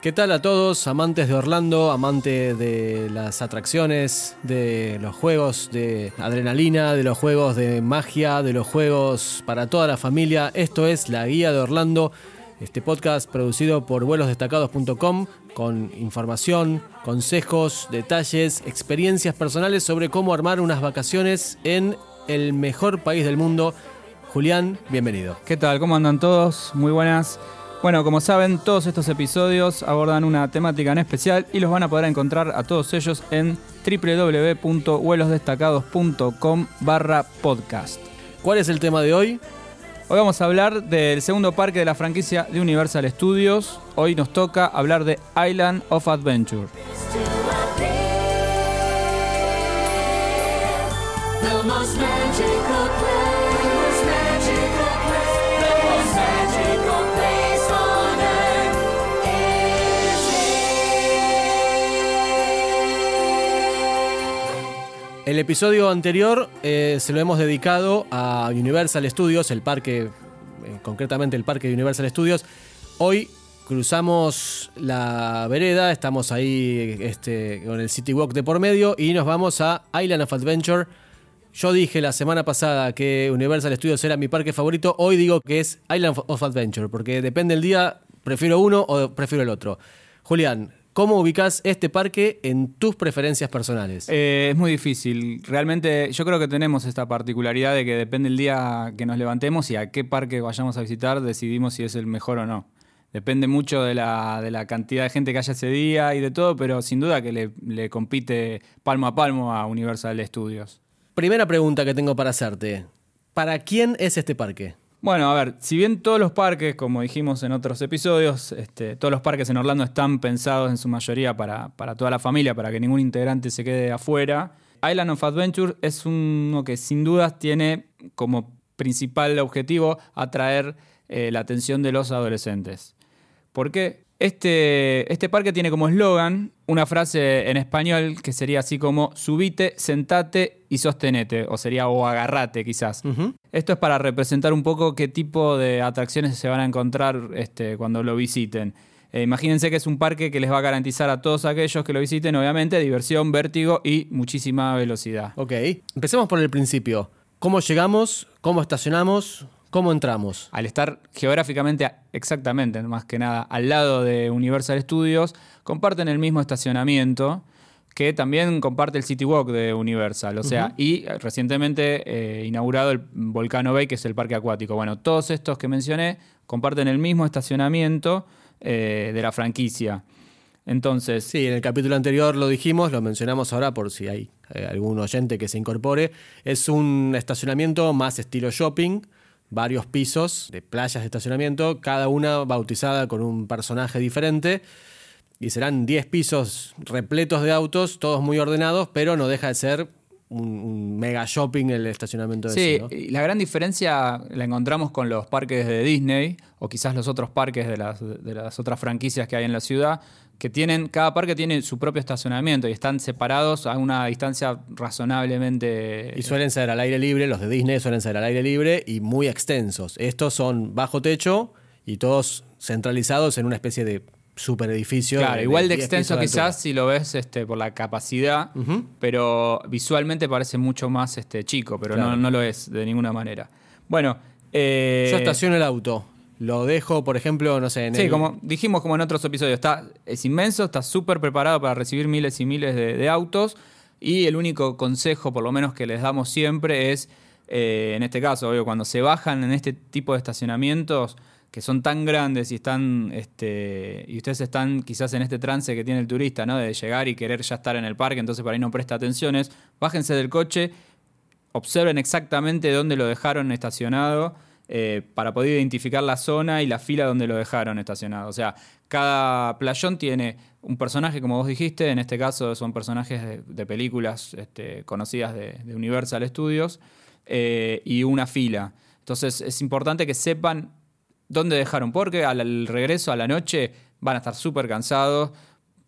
¿Qué tal a todos, amantes de Orlando, amantes de las atracciones, de los juegos de adrenalina, de los juegos de magia, de los juegos para toda la familia? Esto es La Guía de Orlando, este podcast producido por vuelosdestacados.com con información, consejos, detalles, experiencias personales sobre cómo armar unas vacaciones en el mejor país del mundo. Julián, bienvenido. ¿Qué tal? ¿Cómo andan todos? Muy buenas. Bueno, como saben, todos estos episodios abordan una temática en especial y los van a poder encontrar a todos ellos en www.vuelosdestacados.com barra podcast. ¿Cuál es el tema de hoy? Hoy vamos a hablar del segundo parque de la franquicia de Universal Studios. Hoy nos toca hablar de Island of Adventure. El episodio anterior eh, se lo hemos dedicado a Universal Studios, el parque, eh, concretamente el parque de Universal Studios. Hoy cruzamos la vereda, estamos ahí este, con el City Walk de por medio y nos vamos a Island of Adventure. Yo dije la semana pasada que Universal Studios era mi parque favorito, hoy digo que es Island of Adventure, porque depende del día, prefiero uno o prefiero el otro. Julián, ¿Cómo ubicas este parque en tus preferencias personales? Eh, es muy difícil. Realmente yo creo que tenemos esta particularidad de que depende el día que nos levantemos y a qué parque vayamos a visitar, decidimos si es el mejor o no. Depende mucho de la, cantidad de gente que haya ese día y de todo, pero sin duda que le, le compite palmo a palmo a Universal Studios. Primera pregunta que tengo para hacerte. ¿Para quién es este parque? Bueno, a ver, si bien todos los parques, como dijimos en otros episodios, este, todos los parques en Orlando están pensados en su mayoría para, toda la familia, para que ningún integrante se quede afuera, Island of Adventure es uno que sin dudas tiene como principal objetivo atraer eh, la atención de los adolescentes. ¿Por qué? Este, este parque tiene como eslogan una frase en español que sería así como subite, sentate y sostenete, o sería o agarrate quizás. Esto es para representar un poco qué tipo de atracciones se van a encontrar este, cuando lo visiten. Eh, imagínense que es un parque que les va a garantizar a todos aquellos que lo visiten, obviamente, diversión, vértigo y muchísima velocidad. Ok, empecemos por el principio. ¿Cómo llegamos? ¿Cómo estacionamos? ¿Cómo entramos? Al estar geográficamente, exactamente, más que nada, al lado de Universal Studios, comparten el mismo estacionamiento que también comparte el City Walk de Universal. O sea, y recientemente eh, inaugurado el Volcano Bay, que es el parque acuático. Bueno, todos estos que mencioné comparten el mismo estacionamiento eh, de la franquicia. Entonces. Sí, en el capítulo anterior lo dijimos, lo mencionamos ahora por si hay eh, algún oyente que se incorpore. Es un estacionamiento más estilo shopping varios pisos de playas de estacionamiento, cada una bautizada con un personaje diferente. Y serán 10 pisos repletos de autos, todos muy ordenados, pero no deja de ser un, mega shopping el estacionamiento de Sí, la gran diferencia la encontramos con los parques de Disney o quizás los otros parques de las, de las otras franquicias que hay en la ciudad, que tienen, cada parque tiene su propio estacionamiento y están separados a una distancia razonablemente... Y suelen ser al aire libre, los de Disney suelen ser al aire libre y muy extensos. Estos son bajo techo y todos centralizados en una especie de super edificio. Claro, igual de extenso quizás si lo ves este, por la capacidad, pero visualmente parece mucho más este, chico, pero no, no, lo es de ninguna manera. Bueno... Eh... Yo estaciono el auto lo dejo, por ejemplo, no sé, en Sí, como dijimos como en otros episodios, está, es inmenso, está súper preparado para recibir miles y miles de, autos y el único consejo, por lo menos que les damos siempre, es, eh, en este caso, cuando se bajan en este tipo de estacionamientos que son tan grandes y están este, y ustedes están quizás en este trance que tiene el turista, ¿no? De llegar y querer ya estar en el parque, entonces para ahí no presta atenciones, bájense del coche, observen exactamente dónde lo dejaron estacionado eh, para poder identificar la zona y la fila donde lo dejaron estacionado. O sea, cada playón tiene un personaje, como vos dijiste, en este caso son personajes de, películas este, conocidas de, Universal Studios, eh, y una fila. Entonces es importante que sepan dónde dejaron, porque al regreso a la noche van a estar súper cansados,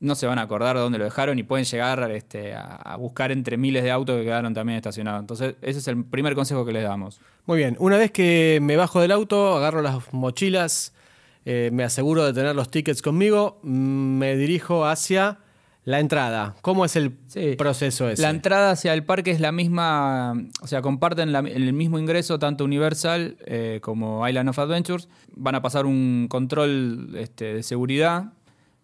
no se van a acordar de dónde lo dejaron y pueden llegar este, a, buscar entre miles de autos que quedaron también estacionados. Entonces, ese es el primer consejo que les damos. Muy bien, una vez que me bajo del auto, agarro las mochilas, eh, me aseguro de tener los tickets conmigo, mm, me dirijo hacia la entrada. ¿Cómo es el Sí. proceso ese? La entrada hacia el parque es la misma, o sea, comparten la- el mismo ingreso tanto Universal eh, como Island of Adventures. Van a pasar un control este, de seguridad.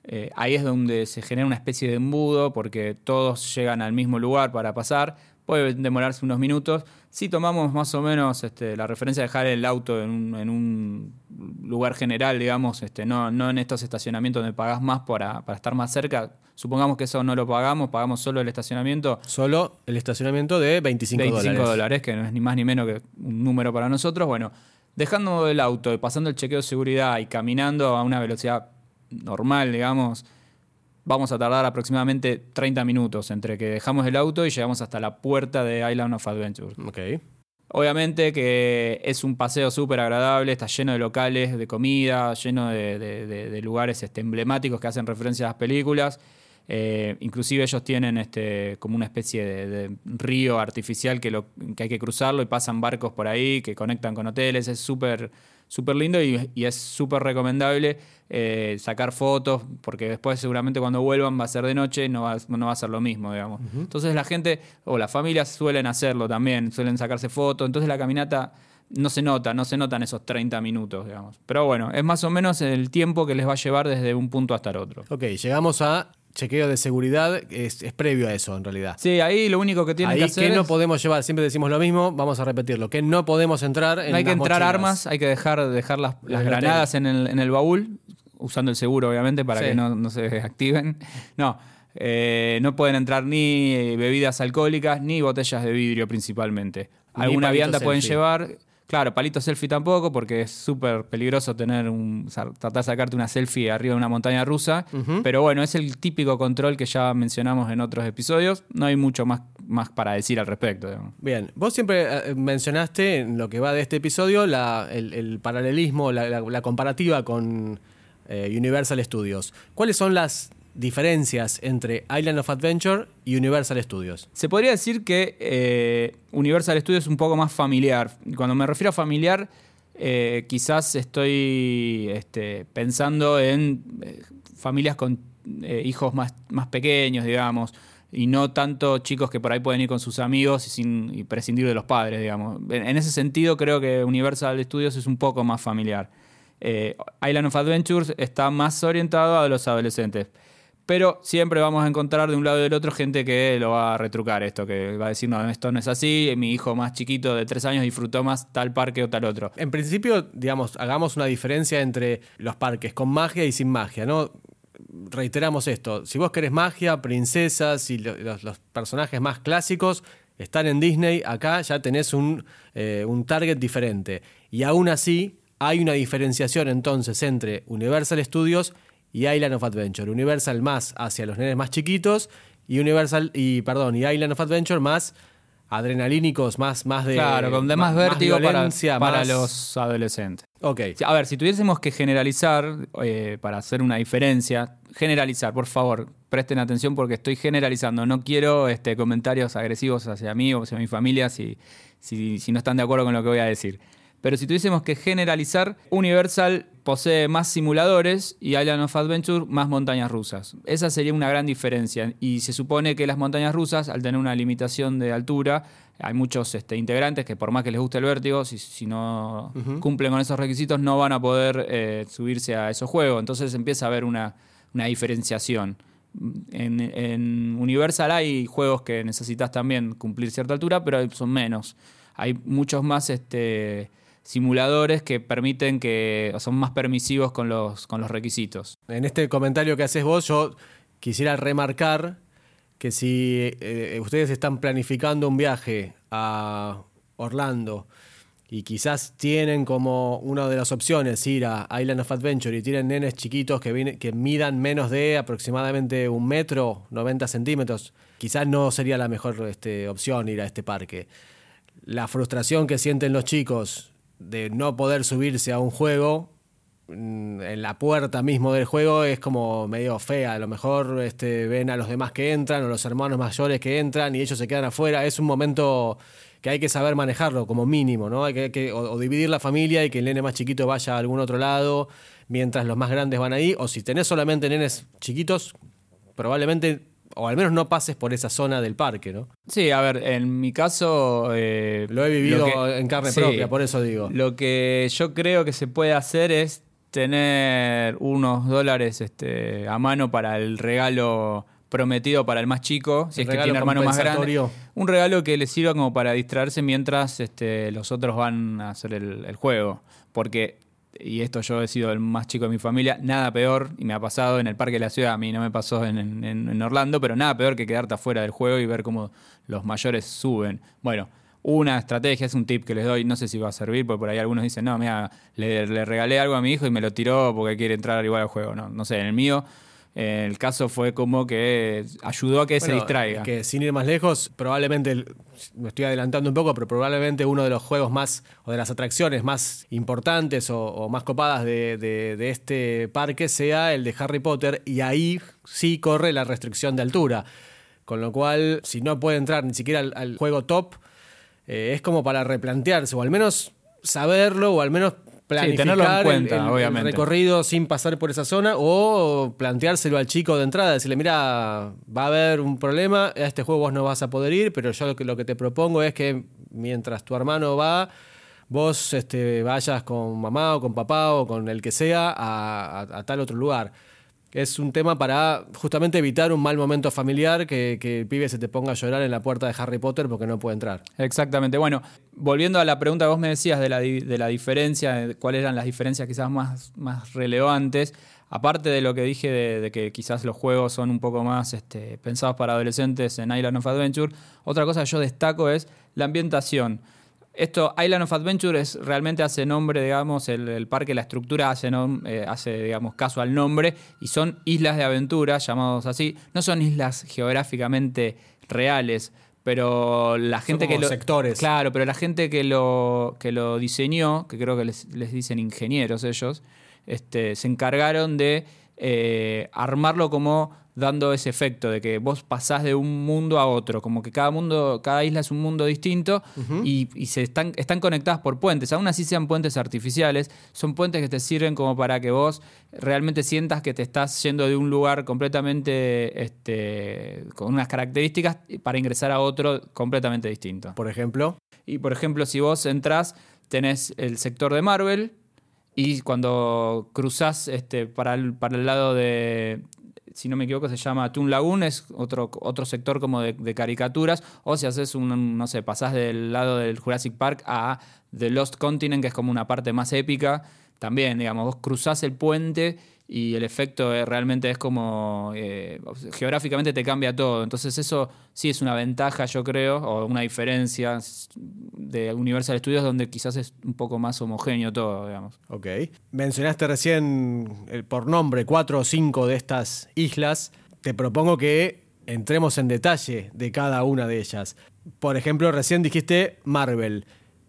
Eh, ahí es donde se genera una especie de embudo porque todos llegan al mismo lugar para pasar. Puede demorarse unos minutos. Si tomamos más o menos este, la referencia de dejar el auto en un, en un lugar general, digamos, este, no, no en estos estacionamientos donde pagás más para, para estar más cerca. Supongamos que eso no lo pagamos, pagamos solo el estacionamiento. Solo el estacionamiento de 25, 25 dólares. dólares, que no es ni más ni menos que un número para nosotros. Bueno, dejando el auto y pasando el chequeo de seguridad y caminando a una velocidad normal, digamos, vamos a tardar aproximadamente 30 minutos entre que dejamos el auto y llegamos hasta la puerta de Island of Adventure. Ok. Obviamente que es un paseo súper agradable, está lleno de locales de comida, lleno de, de- de- de lugares este, emblemáticos que hacen referencia a las películas. Eh, inclusive ellos tienen este, como una especie de, río artificial que, lo, que hay que cruzarlo y pasan barcos por ahí que conectan con hoteles. Es súper súper lindo y, y es súper recomendable eh, sacar fotos porque después seguramente cuando vuelvan va a ser de noche no va, no va a ser lo mismo, digamos. Entonces la gente o las familias suelen hacerlo también, suelen sacarse fotos. Entonces la caminata no se nota, no se notan esos 30 minutos, digamos. Pero bueno, es más o menos el tiempo que les va a llevar desde un punto hasta el otro. Ok, llegamos a chequeo de seguridad, es, es previo a eso en realidad. Sí, ahí lo único que tienen Ahí que que hacer no es- podemos llevar, siempre decimos lo mismo, vamos a repetirlo, que no podemos entrar en no hay que entrar mochilas. armas, hay que dejar, dejar las, granadas en el, en el baúl, usando el seguro, obviamente, para Sí. que no, no se activen. No, eh, no pueden entrar ni eh, bebidas alcohólicas ni botellas de vidrio principalmente. Alguna vianda pueden llevar. Claro, palito selfie tampoco, porque es súper peligroso tener un, tratar de sacarte una selfie arriba de una montaña rusa. Pero bueno, es el típico control que ya mencionamos en otros episodios. No hay mucho más, más para decir al respecto. digamos. Bien, vos siempre eh, mencionaste en lo que va de este episodio la- el, el paralelismo, la, la- la comparativa con eh, Universal Studios. ¿Cuáles son las diferencias entre Island of Adventure y Universal Studios? Se podría decir que eh, Universal Studios es un poco más familiar. Cuando me refiero a familiar, eh, quizás estoy este, pensando en eh, familias con hijos más, más pequeños, digamos, y no tanto chicos que por ahí pueden ir con sus amigos y, sin, prescindir de los padres, digamos. En, en ese sentido, creo que Universal Studios es un poco más familiar. Island of Adventures está más orientado a los adolescentes. Pero siempre vamos a encontrar de un lado y del otro gente que lo va a retrucar esto, que va a decir, no, esto no es así, mi hijo más chiquito de tres años disfrutó más tal parque o tal otro. En principio, digamos, hagamos una diferencia entre los parques con magia y sin magia, ¿no? Reiteramos esto, si vos querés magia, princesas y lo- los, los personajes más clásicos están en Disney, acá ya tenés un, eh, un target diferente. Y aún así, hay una diferenciación entonces entre Universal Studios y Island of Adventure. Universal más hacia los nenes más chiquitos y Universal y perdón, y Island of Adventure más adrenalínicos, más, más de claro, con de más, vértigo para, más- los adolescentes. Ok. A ver, si tuviésemos que generalizar, eh, para hacer una diferencia, generalizar, por favor, presten atención porque estoy generalizando. No quiero este, comentarios agresivos hacia mí o hacia mi familia si, si, si no están de acuerdo con lo que voy a decir. Pero si tuviésemos que generalizar, Universal posee más simuladores y Island of Adventure más montañas rusas. Esa sería una gran diferencia. Y se supone que las montañas rusas, al tener una limitación de altura, hay muchos este, integrantes que por más que les guste el vértigo, si, si no cumplen con esos requisitos, no van a poder eh, subirse a esos juegos. Entonces empieza a haber una, una diferenciación. En, en Universal hay juegos que necesitas también cumplir cierta altura, pero son menos. Hay muchos más este, simuladores que permiten que son más permisivos con los, con los requisitos. En este comentario que haces vos, yo quisiera remarcar que si eh, ustedes están planificando un viaje a Orlando y quizás tienen como una de las opciones ir a Island of Adventure y tienen nenes chiquitos que, viene- que midan menos de aproximadamente un metro, 90 centímetros, quizás no sería la mejor este, opción ir a este parque. La frustración que sienten los chicos de no poder subirse a un juego mm, en la puerta mismo del juego es como medio fea. A lo mejor este, ven a los demás que entran o los hermanos mayores que entran y ellos se quedan afuera. Es un momento que hay que saber manejarlo como mínimo, ¿no? Hay que, o, o dividir la familia y que el nene más chiquito vaya a algún otro lado mientras los más grandes van ahí. O si tenés solamente nenes chiquitos, probablemente, o al menos no pases por esa zona del parque, ¿no? Sí, a ver, en mi caso... eh, Lo he vivido lo que- en carne sí, propia, por eso digo. Lo que yo creo que se puede hacer es tener unos dólares este, a mano para el regalo prometido para el más chico, si El es que tiene hermano más grande. Un regalo que le sirva como para distraerse mientras este, los otros van a hacer el, el juego. Porque, y esto yo he sido el más chico de mi familia, nada peor, y me ha pasado en el Parque de la Ciudad, a mí no me pasó en, en- Orlando, pero nada peor que quedarte afuera del juego y ver cómo los mayores suben. Bueno, una estrategia, es un tip que les doy, no sé si va a servir, porque por ahí algunos dicen, no, mira, le, regalé algo a mi hijo y me lo tiró porque quiere entrar igual al juego. No, no sé, en el mío, el caso fue como que ayudó a que se distraiga. Que sin ir más lejos, probablemente, me estoy adelantando un poco, pero probablemente uno de los juegos más, o de las atracciones más importantes o, o más copadas de, de- de este parque sea el de Harry Potter, y ahí sí corre la restricción de altura. Con lo cual, si no puede entrar ni siquiera al, al juego top, eh, es como para replantearse, o al menos saberlo, o al menos planificar tenerlo en cuenta, el- el obviamente. recorrido sin pasar por esa zona o planteárselo al chico de entrada, decirle, mira, va a haber un problema, a este juego vos no vas a poder ir, pero yo lo que, lo que te propongo es que mientras tu hermano va, vos este, vayas con mamá o con papá o con el que sea a, a- a tal otro lugar. Es un tema para justamente evitar un mal momento familiar, que, el pibe se te ponga a llorar en la puerta de Harry Potter porque no puede entrar. Exactamente. Bueno, volviendo a la pregunta que vos me decías de la, de la diferencia, cuáles eran las diferencias quizás más, más relevantes, aparte de lo que dije de, de que quizás los juegos son un poco más este, pensados para adolescentes en Island of Adventure, otra cosa que yo destaco es la ambientación. Esto, Island of Adventure, es, realmente hace nombre, digamos, el, el parque, la estructura hace, nom- eh, hace, digamos, caso al nombre y son islas de aventura, llamados así. No son islas geográficamente reales, pero la gente como que lo, sectores. Claro, pero la gente que lo, que lo diseñó, que creo que les, les dicen ingenieros ellos, este, se encargaron de eh, armarlo como dando ese efecto de que vos pasás de un mundo a otro, como que cada mundo, cada isla es un mundo distinto y, y se están, están conectadas por puentes, aún así sean puentes artificiales, son puentes que te sirven como para que vos realmente sientas que te estás yendo de un lugar completamente este, con unas características para ingresar a otro completamente distinto. Por ejemplo, Y por ejemplo, si vos entrás, tenés el sector de Marvel y cuando cruzás este, para, el, para el lado de, si no me equivoco, se llama Toon Lagoon, es otro, otro sector como de, de caricaturas, o si haces un, no sé, pasás del lado del Jurassic Park a The Lost Continent, que es como una parte más épica, también, digamos, vos cruzás el puente y el efecto eh, realmente es como eh, geográficamente te cambia todo. Entonces eso sí es una ventaja, yo creo, o una diferencia de Universal Studios donde quizás es un poco más homogéneo todo, digamos. Ok. Mencionaste recién por nombre cuatro o cinco de estas islas. Te propongo que entremos en detalle de cada una de ellas. Por ejemplo, recién dijiste Marvel.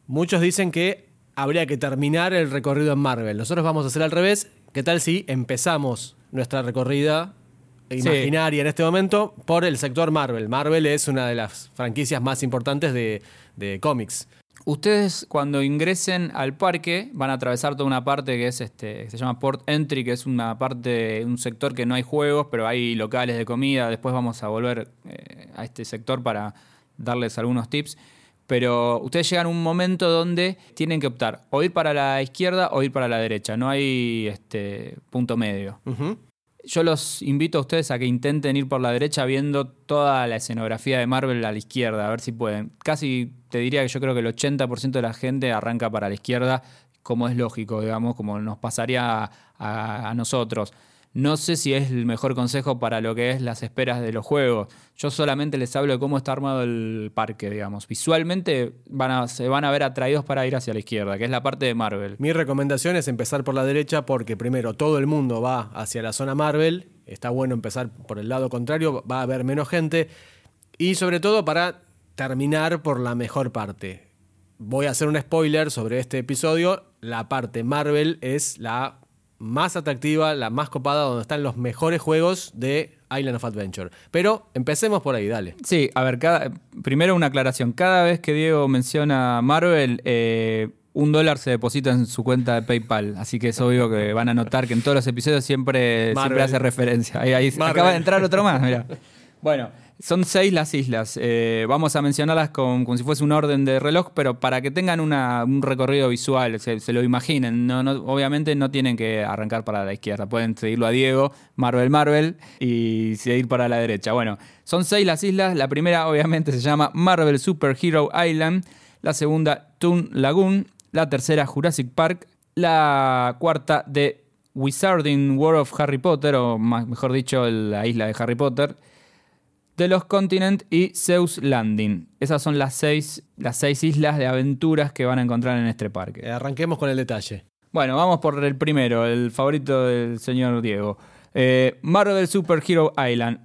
Muchos dicen que habría que terminar el recorrido en Marvel. Nosotros vamos a hacer al revés. ¿Qué tal si empezamos nuestra recorrida imaginaria en este momento por el sector Marvel? Marvel es una de las franquicias más importantes de, de cómics. Ustedes cuando ingresen al parque van a atravesar toda una parte que es este, que se llama Port Entry, que es una parte, un sector que no hay juegos, pero hay locales de comida. Después vamos a volver eh, a este sector para darles algunos tips. Pero ustedes llegan a un momento donde tienen que optar o ir para la izquierda o ir para la derecha. No hay este punto medio. Yo los invito a ustedes a que intenten ir por la derecha viendo toda la escenografía de Marvel a la izquierda, a ver si pueden. Casi te diría que yo creo que el 80% de la gente arranca para la izquierda, como es lógico, digamos, como nos pasaría a, a- a nosotros. No sé si es el mejor consejo para lo que es las esperas de los juegos. Yo solamente les hablo de cómo está armado el parque, digamos. Visualmente van a- se van a ver atraídos para ir hacia la izquierda, que es la parte de Marvel. Mi recomendación es empezar por la derecha porque primero todo el mundo va hacia la zona Marvel, está bueno empezar por el lado contrario, va a haber menos gente y sobre todo para terminar por la mejor parte. Voy a hacer un spoiler sobre este episodio, la parte Marvel es la más atractiva, la más copada, donde están los mejores juegos de Island of Adventure. Pero empecemos por ahí, dale. Sí, a ver, cada, primero una aclaración. Cada vez que Diego menciona Marvel, eh, un dólar se deposita en su cuenta de PayPal. Así que es obvio que van a notar que en todos los episodios siempre, siempre hace referencia. Ahí, ahí acaba de entrar otro más, mira. Bueno, son seis las islas. Eh, vamos a mencionarlas como si fuese un orden de reloj, pero para que tengan un recorrido visual, se, lo imaginen. obviamente no tienen que arrancar para la izquierda. Pueden seguirlo a Diego, Marvel Marvel, y seguir para la derecha. Bueno, son seis las islas. La primera, obviamente, se llama Marvel Super Hero Island. La segunda, Toon Lagoon. La tercera, Jurassic Park. La cuarta, de Wizarding World of Harry Potter, o mejor dicho, la isla de Harry Potter de los Continent y Zeus Landing. Esas son las seis, las seis islas de aventuras que van a encontrar en este parque. Eh, arranquemos con el detalle. Bueno, vamos por el primero, el favorito del señor Diego. Eh, Marvel Super Hero Island.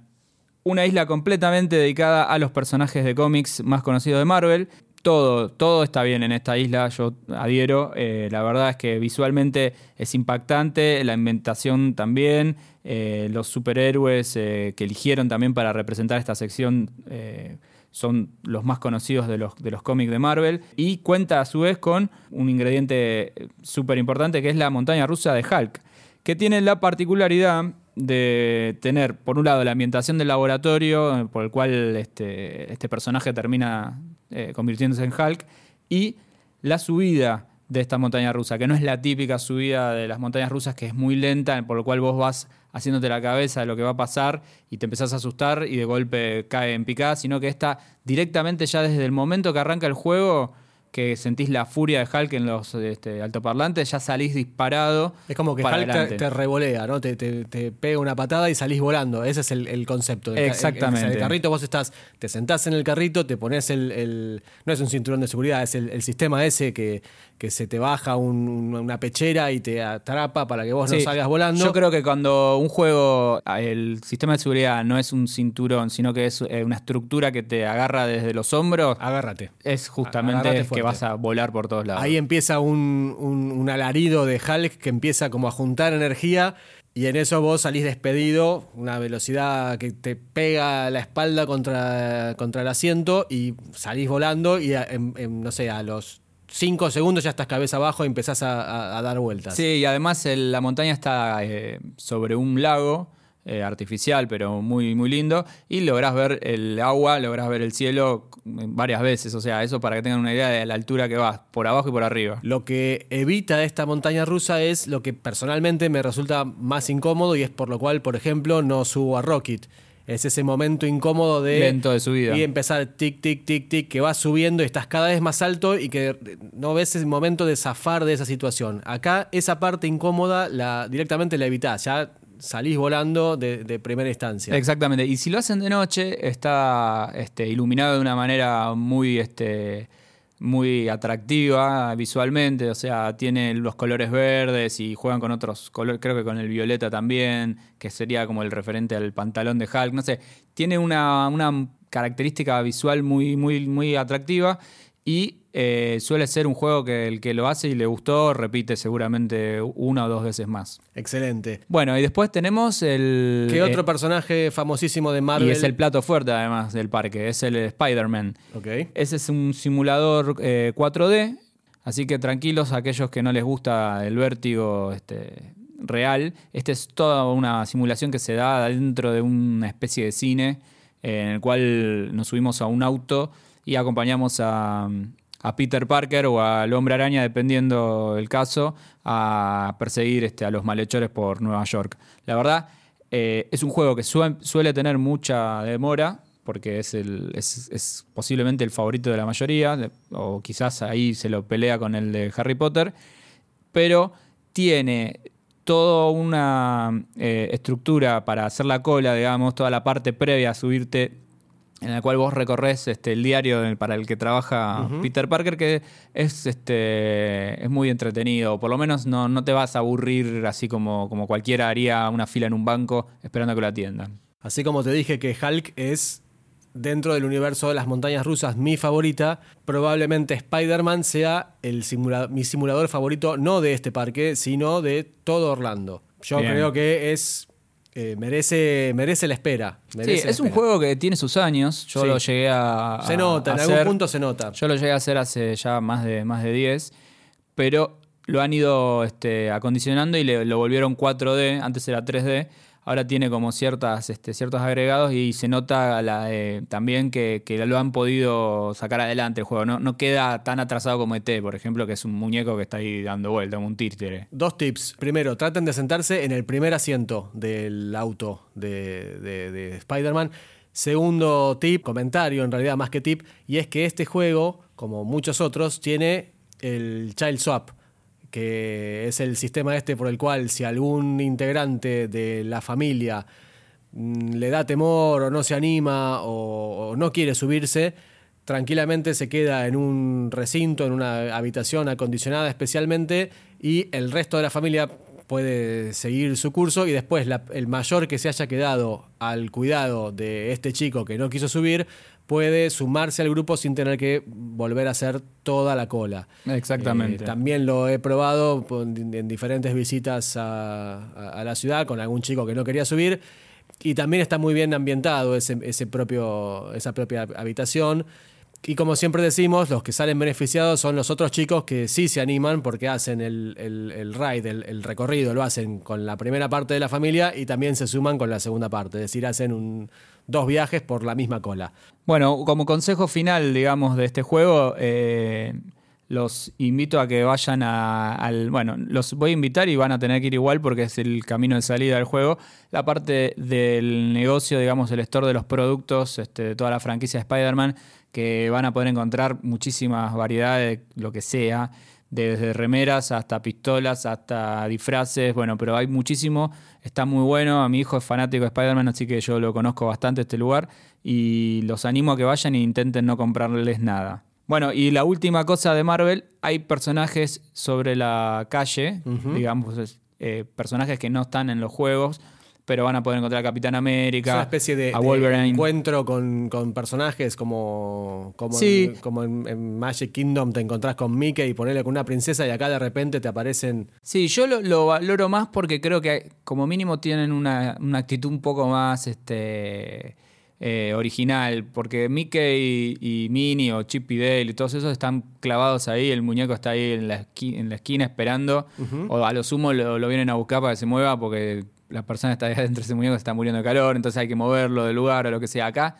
Una isla completamente dedicada a los personajes de cómics más conocidos de Marvel todo, todo está bien en esta isla, yo adhiero. Eh, la verdad es que visualmente es impactante, la inventación también, eh, los superhéroes eh, que eligieron también para representar esta sección son los más conocidos de los, de los cómics de Marvel. Y cuenta a su vez con un ingrediente súper importante que es la montaña rusa de Hulk, que tiene la particularidad de tener, por un lado, la ambientación del laboratorio, por el cual este, este personaje termina eh, convirtiéndose en Hulk, y la subida de esta montaña rusa, que no es la típica subida de las montañas rusas, que es muy lenta, por lo cual vos vas haciéndote la cabeza de lo que va a pasar y te empezás a asustar y de golpe cae en picada, sino que está directamente ya desde el momento que arranca el juego que sentís la furia de Hulk en los este, altoparlantes, ya salís disparado. Es como que Hulk te, revolea, ¿no? Te, pega una patada y salís volando. Ese es el, concepto. Exactamente. En el carrito vos estás, te sentás en el carrito, te pones el. no es un cinturón de seguridad, es el, sistema ese que, que se te baja una pechera y te atrapa para que vos no salgas volando. Yo creo que cuando un juego, el sistema de seguridad no es un cinturón, sino que es eh, una estructura que te agarra desde los hombros. Agárrate. Es justamente que vas a volar por todos lados. Ahí empieza un, un, alarido de Hulk que empieza como a juntar energía y en eso vos salís despedido, una velocidad que te pega la espalda contra, contra el asiento y salís volando y no sé, a los cinco segundos ya estás cabeza abajo y empezás a, dar vueltas. Sí, y además la montaña está eh, sobre un lago eh, artificial, pero muy, muy lindo. Y lográs ver el agua, lográs ver el cielo varias veces. O sea, eso para que tengan una idea de la altura que vas, por abajo y por arriba. Lo que evita esta montaña rusa es lo que personalmente me resulta más incómodo y es por lo cual, por ejemplo, no subo a Rocket. Es ese momento incómodo de. Lento de subida. Y empezar tic, tic, tic, tic, que vas subiendo y estás cada vez más alto y que no ves el momento de zafar de esa situación. Acá, esa parte incómoda la, directamente la evitás. Ya salís volando de, primera instancia. Exactamente. Y si lo hacen de noche, está este, iluminado de una manera muy, este, muy atractiva visualmente. O sea, tiene los colores verdes y juegan con otros colores, creo que con el violeta también, que sería como el referente al pantalón de Hulk. No sé, tiene una, una característica visual muy, muy, muy atractiva y eh, suele ser un juego que el que lo hace y le gustó repite seguramente una o dos veces más. Excelente. Bueno, y después tenemos el... ¿Qué otro eh, personaje famosísimo de Marvel? Y es el plato fuerte además del parque, es el Spider-Man. Ok. Ese es un simulador 4D, eh, así que tranquilos aquellos que no les gusta el vértigo este, real. Esta es toda una simulación que se da dentro de una especie de cine en el cual nos subimos a un auto y acompañamos a, Peter Parker o al Hombre Araña, dependiendo el caso, a perseguir este, a los malhechores por Nueva York. La verdad, eh, es un juego que suele tener mucha demora, porque es, es, posiblemente el favorito de la mayoría, o quizás ahí se lo pelea con el de Harry Potter, pero tiene toda una eh, estructura para hacer la cola, digamos, toda la parte previa a subirte en el cual vos recorres este, el diario para el que trabaja Peter Parker, que es, este, es muy entretenido. Por lo menos no, no te vas a aburrir así como, como cualquiera haría una fila en un banco esperando a que lo atiendan. Así como te dije que Hulk es dentro del universo de las montañas rusas, mi favorita, probablemente Spider-Man sea el mi simulador favorito, no de este parque, sino de todo Orlando. Yo creo que es eh, merece, merece la espera. sí, es un juego que tiene sus años. Yo lo llegué a. Se nota, en algún punto se nota. Yo lo llegué a hacer hace ya más de, más de 10, pero lo han ido este, acondicionando y le, lo volvieron 4D. Antes era 3D ahora tiene como ciertas, este, ciertos agregados y se nota eh, también que, lo han podido sacar adelante el juego. No, queda tan atrasado como ET, por ejemplo, que es un muñeco que está ahí dando vuelta, un títere. Dos tips. Primero, traten de sentarse en el primer asiento del auto de, de Spider-Man. Segundo tip, comentario en realidad más que tip, y es que este juego, como muchos otros, tiene el Child Swap que es el sistema este por el cual si algún integrante de la familia mm, le da temor o no se anima o, no quiere subirse, tranquilamente se queda en un recinto, en una habitación acondicionada especialmente y el resto de la familia puede seguir su curso y después el mayor que se haya quedado al cuidado de este chico que no quiso subir puede sumarse al grupo sin tener que volver a hacer toda la cola. Exactamente. Eh, también lo he probado en diferentes visitas a, la ciudad con algún chico que no quería subir. Y también está muy bien ambientado ese, ese propio, esa propia habitación. Y como siempre decimos, los que salen beneficiados son los otros chicos que sí se animan porque hacen el, el, ride, el, recorrido, lo hacen con la primera parte de la familia y también se suman con la segunda parte, es decir, hacen un, dos viajes por la misma cola. Bueno, como consejo final, digamos, de este juego, eh, los invito a que vayan al... Bueno, los voy a invitar y van a tener que ir igual porque es el camino de salida del juego. La parte del negocio, digamos, el store de los productos, este, de toda la franquicia de Spider-Man, que van a poder encontrar muchísimas variedades, lo que sea, desde remeras hasta pistolas, hasta disfraces, bueno, pero hay muchísimo, está muy bueno, a mi hijo es fanático de Spider-Man, así que yo lo conozco bastante este lugar y los animo a que vayan e intenten no comprarles nada. Bueno, y la última cosa de Marvel, hay personajes sobre la calle, digamos, eh, personajes que no están en los juegos, pero van a poder encontrar a Capitán América. Es una especie de, encuentro con, personajes como, como, en, como en, Magic Kingdom te encontrás con Mickey y ponerle con una princesa y acá de repente te aparecen. Sí, yo lo, valoro más porque creo que como mínimo tienen una, actitud un poco más este, eh, original, porque Mickey y, Minnie o Chip y Dale y todos esos están clavados ahí, el muñeco está ahí en la, en la esquina esperando, o a lo sumo lo, lo vienen a buscar para que se mueva porque la persona está dentro de ese muñeco, está muriendo de calor, entonces hay que moverlo del lugar o lo que sea. Acá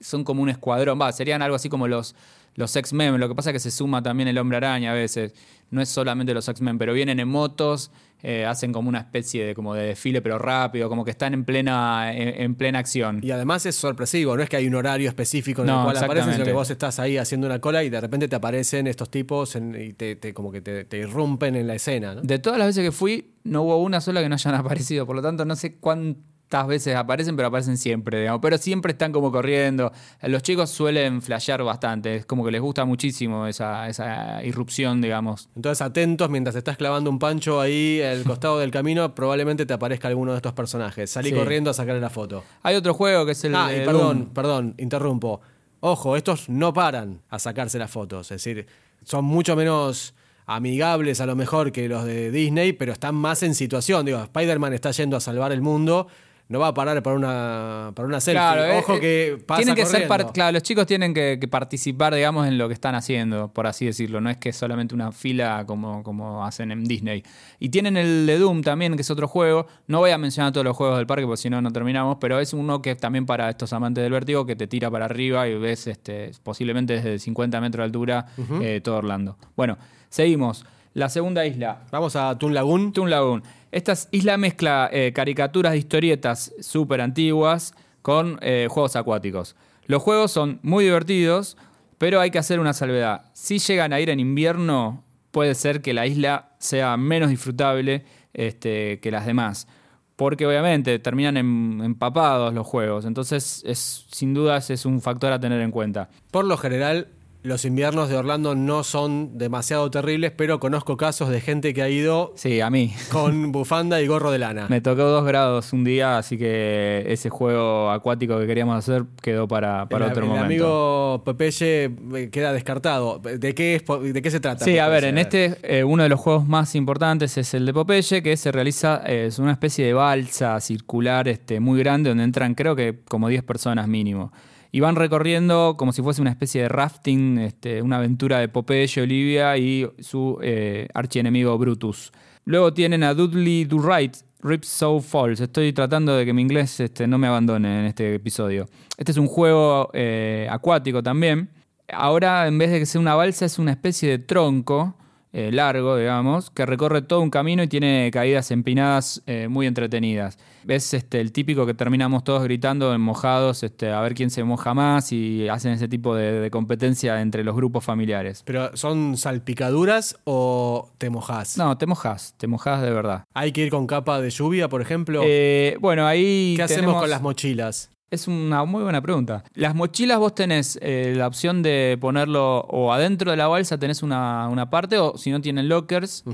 son como un escuadrón, va, serían algo así como los, los X-Men, lo que pasa es que se suma también el hombre araña a veces, no es solamente los X-Men, pero vienen en motos eh, hacen como una especie de, como de desfile, pero rápido, como que están en plena, en, plena acción. Y además es sorpresivo, no es que hay un horario específico en el cual aparecen, sino que vos estás ahí haciendo una cola y de repente te aparecen estos tipos y te, como que te, irrumpen en la escena. De todas las veces que fui, no hubo una sola que no hayan aparecido, por lo tanto no sé cuánto estas veces aparecen, pero aparecen siempre, digamos. Pero siempre están como corriendo. Los chicos suelen flashear bastante. Es como que les gusta muchísimo esa, esa irrupción, digamos. Entonces, atentos, mientras estás clavando un pancho ahí al costado del camino, probablemente te aparezca alguno de estos personajes. Salí corriendo a sacarle la foto. Hay otro juego que es el. Ah, y perdón, perdón, interrumpo. Ojo, estos no paran a sacarse las fotos. Es decir, son mucho menos amigables a lo mejor que los de Disney, pero están más en situación. Digo, Spider-Man está yendo a salvar el mundo no va a parar para una, para una selfie. Claro, eh, Ojo que eh, pasa tienen que ser Claro, los chicos tienen que, participar, digamos, en lo que están haciendo, por así decirlo. No es que es solamente una fila como, como hacen en Disney. Y tienen el de Doom también, que es otro juego. No voy a mencionar todos los juegos del parque, porque si no, no terminamos, pero es uno que es también para estos amantes del vértigo, que te tira para arriba y ves este, posiblemente desde 50 metros de altura eh, todo Orlando. Bueno, seguimos. La segunda isla. Vamos a Toon Lagoon. Toon Lagoon. Esta isla mezcla eh, caricaturas de historietas súper antiguas con eh, juegos acuáticos. Los juegos son muy divertidos, pero hay que hacer una salvedad. Si llegan a ir en invierno, puede ser que la isla sea menos disfrutable este, que las demás. Porque obviamente terminan empapados los juegos. Entonces, es, sin dudas, es un factor a tener en cuenta. Por lo general, los inviernos de Orlando no son demasiado terribles, pero conozco casos de gente que ha ido Sí, a mí. con bufanda y gorro de lana. Me tocó dos grados un día, así que ese juego acuático que queríamos hacer quedó para, para el, otro el momento. amigo Popeye eh, queda descartado. ¿De qué, es, de qué se trata? Sí, a ver, en este eh, uno de los juegos más importantes es el de Popeye, que se realiza, eh, es una especie de balsa circular este, muy grande donde entran creo que como 10 personas mínimo. Y van recorriendo como si fuese una especie de rafting, este, una aventura de Popeye, Olivia y su eh, archienemigo Brutus. Luego tienen a Dudley Do Right, Rip So Falls. Estoy tratando de que mi inglés este, no me abandone en este episodio. Este es un juego eh, acuático también. Ahora, en vez de que sea una balsa, es una especie de tronco eh, largo, digamos, que recorre todo un camino y tiene caídas empinadas eh, muy entretenidas. Es este, el típico que terminamos todos gritando en mojados, este, a ver quién se moja más y hacen ese tipo de, de competencia entre los grupos familiares. ¿Pero son salpicaduras o te mojás? No, te mojas, te mojas de verdad. ¿Hay que ir con capa de lluvia, por ejemplo? Eh, bueno, ahí. ¿Qué hacemos con las mochilas? Es una muy buena pregunta. Las mochilas vos tenés eh, la opción de ponerlo o adentro de la balsa tenés una, una parte o si no tienen lockers.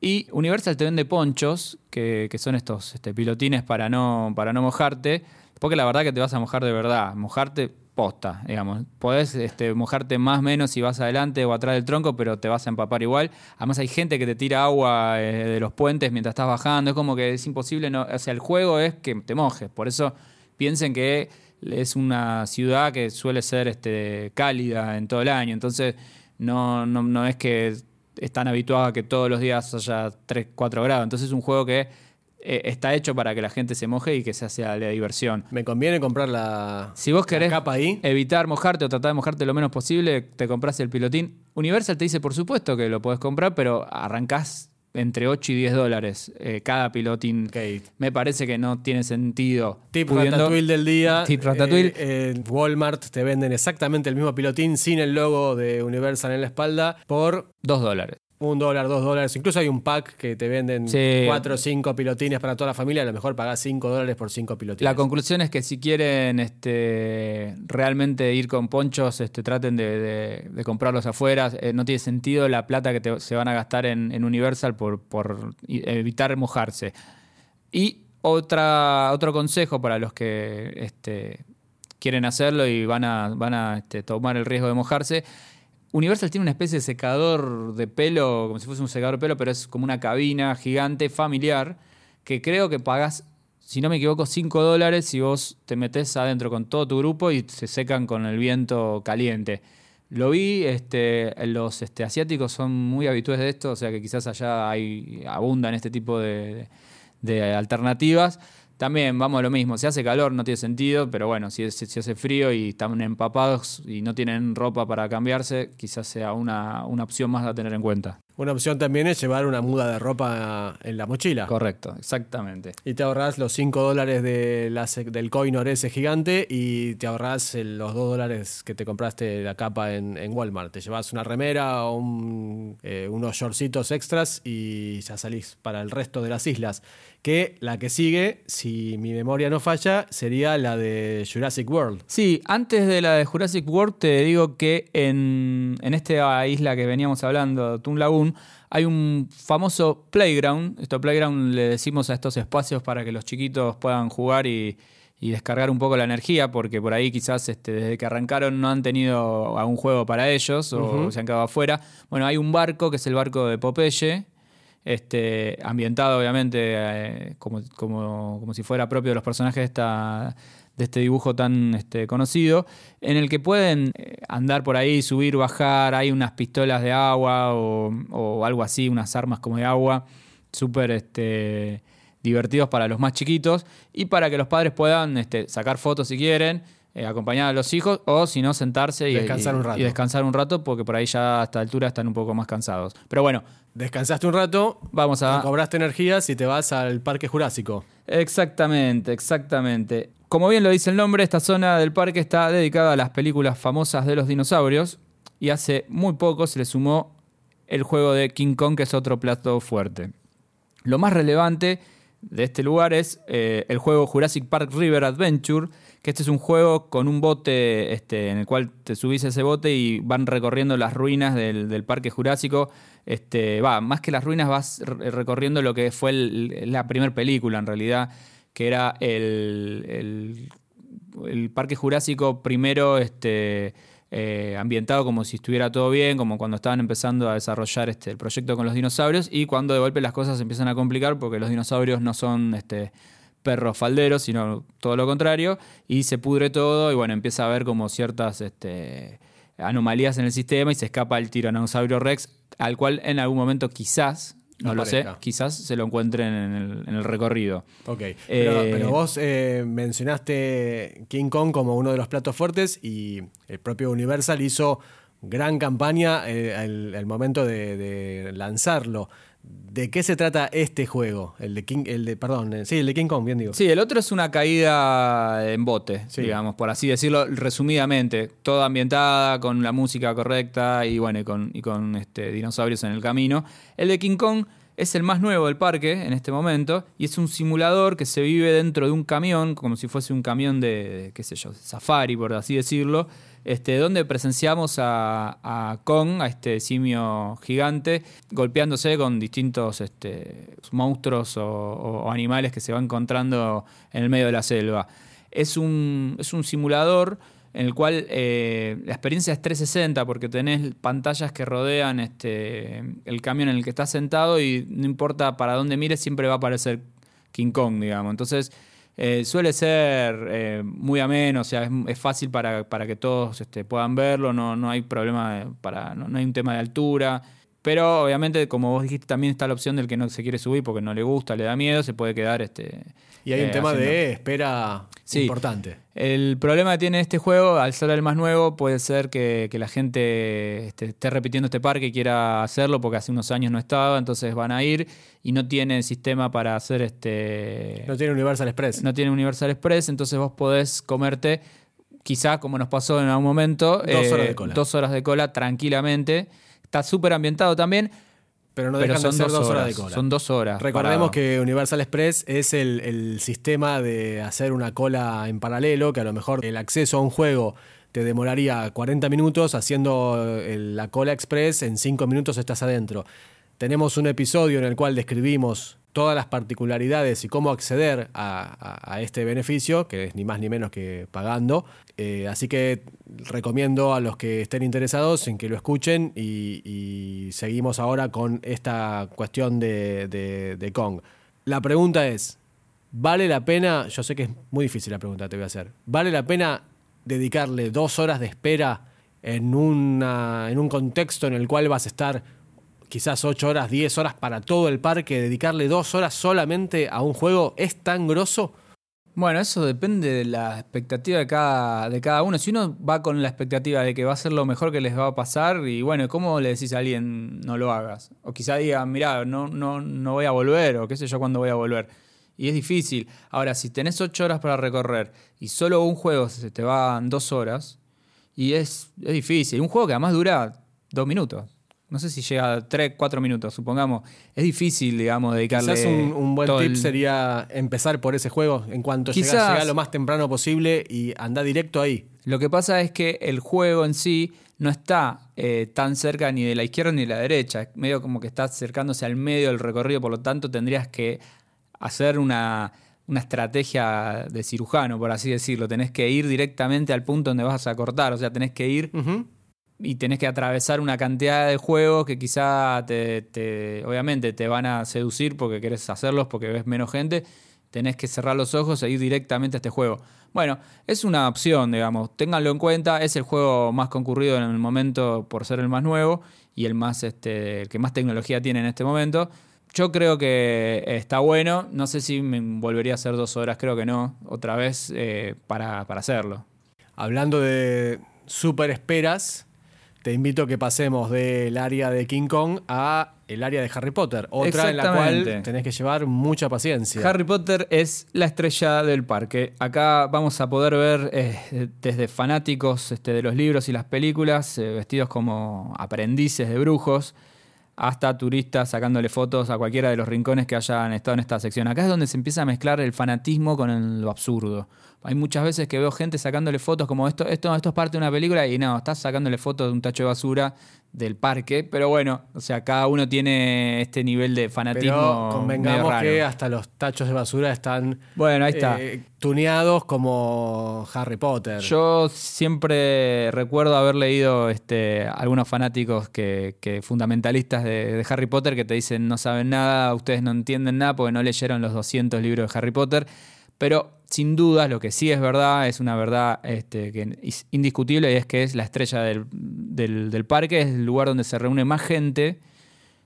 Y Universal te vende ponchos, que, que son estos este, pilotines para no, para no mojarte. Porque la verdad que te vas a mojar de verdad. Mojarte posta, digamos. Podés este, mojarte más o menos si vas adelante o atrás del tronco, pero te vas a empapar igual. Además hay gente que te tira agua eh, de los puentes mientras estás bajando. Es como que es imposible. No, o sea, el juego es que te mojes. Por eso piensen que es una ciudad que suele ser este, cálida en todo el año. Entonces no, no, no es que están habituados a que todos los días haya 3, 4 grados. Entonces es un juego que eh, está hecho para que la gente se moje y que se hace la diversión. ¿Me conviene comprar la, Si vos querés capa ahí? evitar mojarte o tratar de mojarte lo menos posible, te compras el pilotín. Universal te dice, por supuesto que lo podés comprar, pero arrancás entre 8 y 10 dólares eh, cada pilotín. Ok. Me parece que no tiene sentido. Tip pudiendo- Ratatouille del día. Tip Ratatouille. Eh, en Walmart te venden exactamente el mismo pilotín sin el logo de Universal en la espalda por 2 dólares. Un dólar, dos dólares. Incluso hay un pack que te venden Sí. cuatro o cinco pilotines para toda la familia. A lo mejor pagás cinco dólares por cinco pilotines. La conclusión es que si quieren este, realmente ir con ponchos, este, traten de, de- de comprarlos afuera. Eh, no tiene sentido la plata que te- se van a gastar en, en Universal por, evitar mojarse. Y otra, otro consejo para los que este, quieren hacerlo y van a, van a este, tomar el riesgo de mojarse. Universal tiene una especie de secador de pelo, como si fuese un secador de pelo, pero es como una cabina gigante familiar que creo que pagás, si no me equivoco, 5 dólares si vos te metés adentro con todo tu grupo y se secan con el viento caliente. Lo vi, este, los este, asiáticos son muy habituales de esto, o sea que quizás allá hay, abundan este tipo de alternativas. También vamos a lo mismo, si hace calor no tiene sentido, pero bueno, si, hace frío y están empapados y no tienen ropa para cambiarse, quizás sea una, una opción más a tener en cuenta. Una opción también es llevar una muda de ropa en la mochila. Correcto, exactamente. Y te ahorrás los 5 dólares de la del coinor ese gigante y te ahorrás el- los 2 dólares que te compraste la capa en, en Walmart. Te llevas una remera o un, eh, unos shortcitos extras y ya salís para el resto de las islas. Que la que sigue, si mi memoria no falla, sería la de Jurassic World. Sí, antes de la de Jurassic World te digo que en, en esta isla que veníamos hablando, Toon Lagoon, hay un famoso playground. Esto playground le decimos a estos espacios para que los chiquitos puedan jugar y, y descargar un poco la energía, porque por ahí quizás este, desde que arrancaron no han tenido algún juego para ellos o se han quedado afuera. Bueno, hay un barco que es el barco de Popeye, este, ambientado obviamente eh, como, como, como si fuera propio de los personajes de, esta, de este dibujo tan este, conocido, en el que pueden eh, andar por ahí, subir, bajar, hay unas pistolas de agua o, o algo así, unas armas como de agua, súper este, divertidos para los más chiquitos y para que los padres puedan este, sacar fotos si quieren. Eh, acompañar a los hijos o si no sentarse y Descansar un rato. y descansar un rato porque por ahí ya a esta altura están un poco más cansados. Pero bueno, Descansaste un rato, Vamos a. cobraste energías y te vas al Parque Jurásico. Exactamente, exactamente. Como bien lo dice el nombre, esta zona del parque está dedicada a las películas famosas de los dinosaurios. Y hace muy poco se le sumó el juego de King Kong, que es otro plato fuerte. Lo más relevante de este lugar es eh, el juego Jurassic Park River Adventure, que este es un juego con un bote este, en el cual te subís a ese bote y van recorriendo las ruinas del, Parque Jurásico. Este, va, más que las ruinas vas recorriendo lo que fue la primera película en realidad, que era el, el, Parque Jurásico primero este, eh, ambientado como si estuviera todo bien, como cuando estaban empezando a desarrollar este, el proyecto con los dinosaurios y cuando de golpe las cosas se empiezan a complicar porque los dinosaurios no son este, perros falderos, sino todo lo contrario, y se pudre todo y bueno, empieza a haber como ciertas este, anomalías en el sistema y se escapa el tiranosaurio Rex, al cual en algún momento quizás no lo sé, quizás se lo encuentren en el, recorrido. Ok, pero, eh, vos eh, mencionaste King Kong como uno de los platos fuertes y el propio Universal hizo gran campaña eh, al, momento de, lanzarlo. ¿De qué se trata este juego? El de King, el de, perdón, sí, el de King Kong, bien digo. Sí, el otro es una caída en bote, digamos, por así decirlo, resumidamente. Toda ambientada, con la música correcta y bueno, y con, y con este, dinosaurios en el camino. El de King Kong es el más nuevo del parque en este momento y es un simulador que se vive dentro de un camión, como si fuese un camión de, qué sé yo, safari, por así decirlo este, donde presenciamos a, Kong, a este simio gigante, golpeándose con distintos este, monstruos o, animales que se va encontrando en el medio de la selva. Es un, es un simulador en el cual eh, la experiencia es 360 porque tenés pantallas que rodean este, el camión en el que estás sentado y no importa para dónde mires, siempre va a aparecer King Kong, digamos. Entonces eh, suele ser eh, muy ameno, o sea, es, fácil para, que todos este, puedan verlo, no, no hay problema, para, no, hay un tema de altura. Pero obviamente, como vos dijiste, también está la opción del que no se quiere subir porque no le gusta, le da miedo, se puede quedar. Este, y hay un eh, tema de espera importante. El problema que tiene este juego, al ser el más nuevo, puede ser que, la gente este, esté repitiendo este parque y quiera hacerlo porque hace unos años no estaba, entonces van a ir y no tiene sistema para hacer este. No tiene Universal Express. No tiene Universal Express, entonces vos podés comerte, quizá como nos pasó en algún momento, dos horas de cola. Dos horas de cola tranquilamente Está súper ambientado también. Pero no dejan de ser dos horas, de cola. Son dos horas. Recordemos que Universal Express es el, sistema de hacer una cola en paralelo, que a lo mejor el acceso a un juego te demoraría 40 minutos, haciendo la cola express en 5 minutos estás adentro. Tenemos un episodio en el cual describimos todas las particularidades y cómo acceder a, este beneficio, que es ni más ni menos que pagando. Eh, así que recomiendo a los que estén interesados en que lo escuchen y, seguimos ahora con esta cuestión de, Kong. La pregunta es, ¿vale la pena? Yo sé que es muy difícil la pregunta te voy a hacer. ¿Vale la pena dedicarle dos horas de espera en, una, en un contexto en el cual vas a estar quizás 8 horas, 10 horas para todo el parque, dedicarle 2 horas solamente a un juego, ¿es tan grosso? Bueno, eso depende de la expectativa de cada, de cada uno. Si uno va con la expectativa de que va a ser lo mejor que les va a pasar, y bueno, ¿cómo le decís a alguien no lo hagas? O quizá diga, mira, no, no, no voy a volver, o qué sé yo cuándo voy a volver. Y es difícil. Ahora, si tenés 8 horas para recorrer y solo un juego se te va 2 horas, y es, es difícil. Un juego que además dura 2 minutos no sé si llega a 3, 4 minutos, supongamos. Es difícil, digamos, dedicarle. Quizás un, buen tip sería empezar por ese juego en cuanto llega, lo más temprano posible y anda directo ahí. Lo que pasa es que el juego en sí no está eh, tan cerca ni de la izquierda ni de la derecha. Medio como que está acercándose al medio del recorrido, por lo tanto tendrías que hacer una, estrategia de cirujano, por así decirlo. Tenés que ir directamente al punto donde vas a cortar. O sea, tenés que ir y tenés que atravesar una cantidad de juegos que quizá te, obviamente te van a seducir porque querés hacerlos, porque ves menos gente, tenés que cerrar los ojos e ir directamente a este juego. Bueno, es una opción, digamos, ténganlo en cuenta, es el juego más concurrido en el momento por ser el más nuevo y el más este el que más tecnología tiene en este momento. Yo creo que está bueno, no sé si me volvería a hacer dos horas, creo que no, otra vez eh, para, para hacerlo. Hablando de super esperas, te invito a que pasemos del área de King Kong a el área de Harry Potter, otra en la cual tenés que llevar mucha paciencia. Harry Potter es la estrella del parque. Acá vamos a poder ver eh, desde fanáticos este, de los libros y las películas, eh, vestidos como aprendices de brujos, hasta turistas sacándole fotos a cualquiera de los rincones que hayan estado en esta sección. Acá es donde se empieza a mezclar el fanatismo con lo absurdo. Hay muchas veces que veo gente sacándole fotos como esto, esto, esto es parte de una película y no, estás sacándole fotos de un tacho de basura del parque, pero bueno, o sea, cada uno tiene este nivel de fanatismo. Pero convengamos medio raro. que hasta los tachos de basura están Bueno, ahí está. eh, tuneados como Harry Potter. Yo siempre recuerdo haber leído este, algunos fanáticos que, que fundamentalistas de, de Harry Potter que te dicen no saben nada, ustedes no entienden nada porque no leyeron los 200 libros de Harry Potter. Pero sin duda lo que sí es verdad, es una verdad este, que es indiscutible y es que es la estrella del, del- del parque, es el lugar donde se reúne más gente,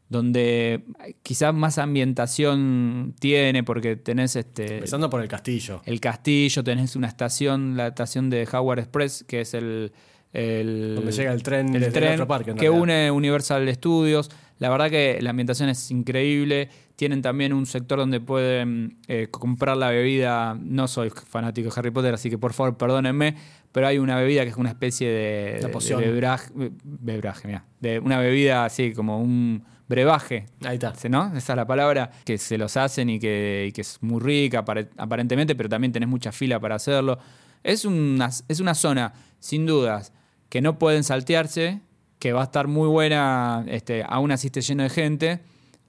donde quizás más ambientación tiene porque tenés este, Empezando por el castillo. el castillo, tenés una estación, la estación de Howard Express, que es el, el Donde llega el tren el tren otro parque, que une Universal Studios. La verdad que la ambientación es increíble. Tienen también un sector donde pueden eh, comprar la bebida. No soy fanático de Harry Potter, así que por favor perdónenme, pero hay una bebida que es una especie de, de poción. bebraje, bebraje, de una bebida así como un brebaje. Ahí está. ¿no? Esa es la palabra, que se los hacen y que, y que es muy rica apare- aparentemente, pero también tenés mucha fila para hacerlo. Es una, es una zona, sin dudas, que no pueden saltearse, que va a estar muy buena, este, aún así esté lleno de gente,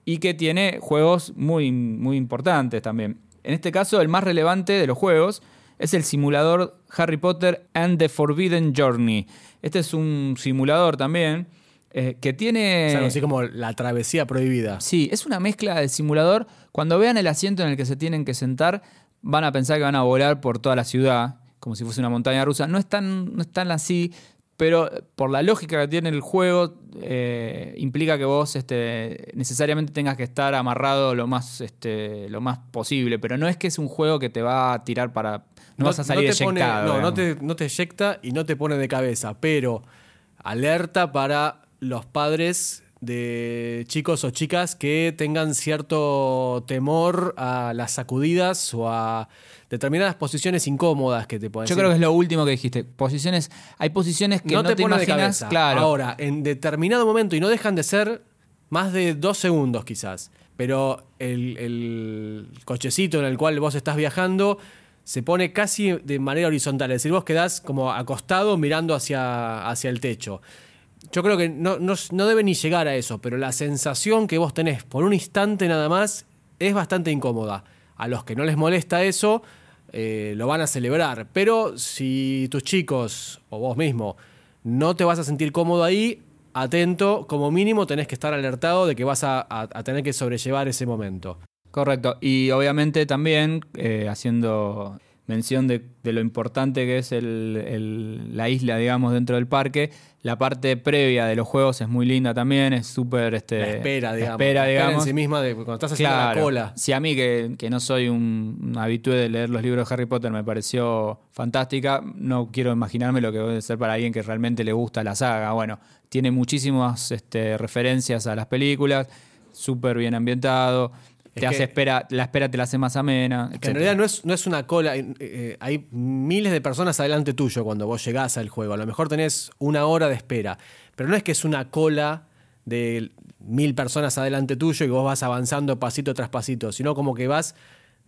y que tiene juegos muy, muy importantes también. En este caso, el más relevante de los juegos es el simulador Harry Potter and the Forbidden Journey. Este es un simulador también eh, que tiene... Es algo así como la travesía prohibida. Sí, es una mezcla de simulador. Cuando vean el asiento en el que se tienen que sentar, van a pensar que van a volar por toda la ciudad, como si fuese una montaña rusa. No es tan, no es tan así, pero por la lógica que tiene el juego, eh, implica que vos este, necesariamente tengas que estar amarrado lo más, este, lo más posible. Pero no es que es un juego que te va a tirar para. No, vas a salir te pone- eyectado, no, no te, no te eyecta y no te pone de cabeza, pero alerta para los padres de chicos o chicas que tengan cierto temor a las sacudidas o a determinadas posiciones incómodas que te pueden Yo creo que es lo último que dijiste. Posiciones, hay posiciones que no, no, te, pone de cabeza. Claro. Ahora, en determinado momento, y no dejan de ser más de dos segundos quizás, pero el, el cochecito en el cual vos estás viajando se pone casi de manera horizontal, es decir, vos quedás como acostado mirando hacia, hacia el techo. Yo creo que no, no, no debe ni llegar a eso, pero la sensación que vos tenés por un instante nada más es bastante incómoda. A los que no les molesta eso, eh, lo van a celebrar. Pero si tus chicos o vos mismo no te vas a sentir cómodo ahí, atento, como mínimo tenés que estar alertado de que vas a, tener que sobrellevar ese momento. Correcto. Y obviamente también eh, haciendo mención de, de lo importante que es el- el- la isla, digamos, dentro del parque. La parte previa de los juegos es muy linda también, es súper... Este, La espera, la digamos. espera, La digamos. en sí misma de cuando estás haciendo Claro. la cola. Si a mí, que, que no soy un, un habitué de leer los libros de Harry Potter, me pareció fantástica, no quiero imaginarme lo que debe ser para alguien que realmente le gusta la saga. Bueno, tiene muchísimas este, referencias a las películas, súper bien ambientado, te hace espera, la espera te la hace más amena. Que en realidad no es, no es una cola, eh, eh, hay miles de personas adelante tuyo cuando vos llegás al juego. A lo mejor tenés una hora de espera, pero no es que es una cola de mil personas adelante tuyo y vos vas avanzando pasito tras pasito, sino como que vas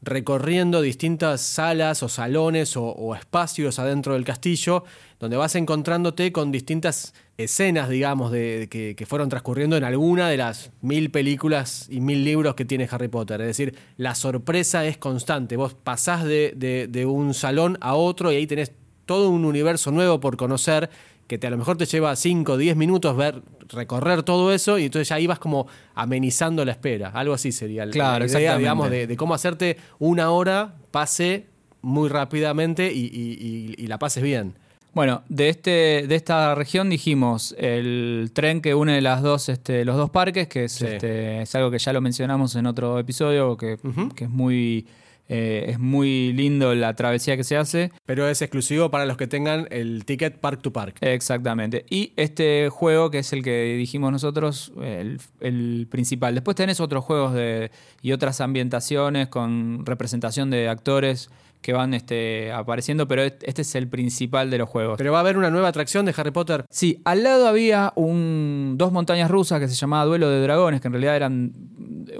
recorriendo distintas salas o salones o, espacios adentro del castillo, donde vas encontrándote con distintas escenas, digamos, de, que fueron transcurriendo en alguna de las mil películas y mil libros que tiene Harry Potter. Es decir, la sorpresa es constante. Vos pasás de, de- de un salón a otro y ahí tenés todo un universo nuevo por conocer que te, a lo mejor te lleva 5 o 10 minutos ver, recorrer todo eso y entonces ya vas como amenizando la espera. Algo así sería la- Claro, la idea, digamos, de, de cómo hacerte una hora pase muy rápidamente y, y- y- y la pases bien. Bueno, de, este, de esta región dijimos el tren que une las dos, este, los dos parques, que es, Sí. este, es algo que ya lo mencionamos en otro episodio, que, que es, muy, eh, es muy lindo la travesía que se hace. Pero es exclusivo para los que tengan el ticket Park to Park. Exactamente. Y este juego, que es el que dijimos nosotros, el, el principal. Después tenés otros juegos de, y otras ambientaciones con representación de actores que van este, apareciendo, pero este es el principal de los juegos. Pero va a haber una nueva atracción de Harry Potter. Sí, al lado había un, dos montañas rusas que se llamaba Duelo de Dragones, que en realidad eran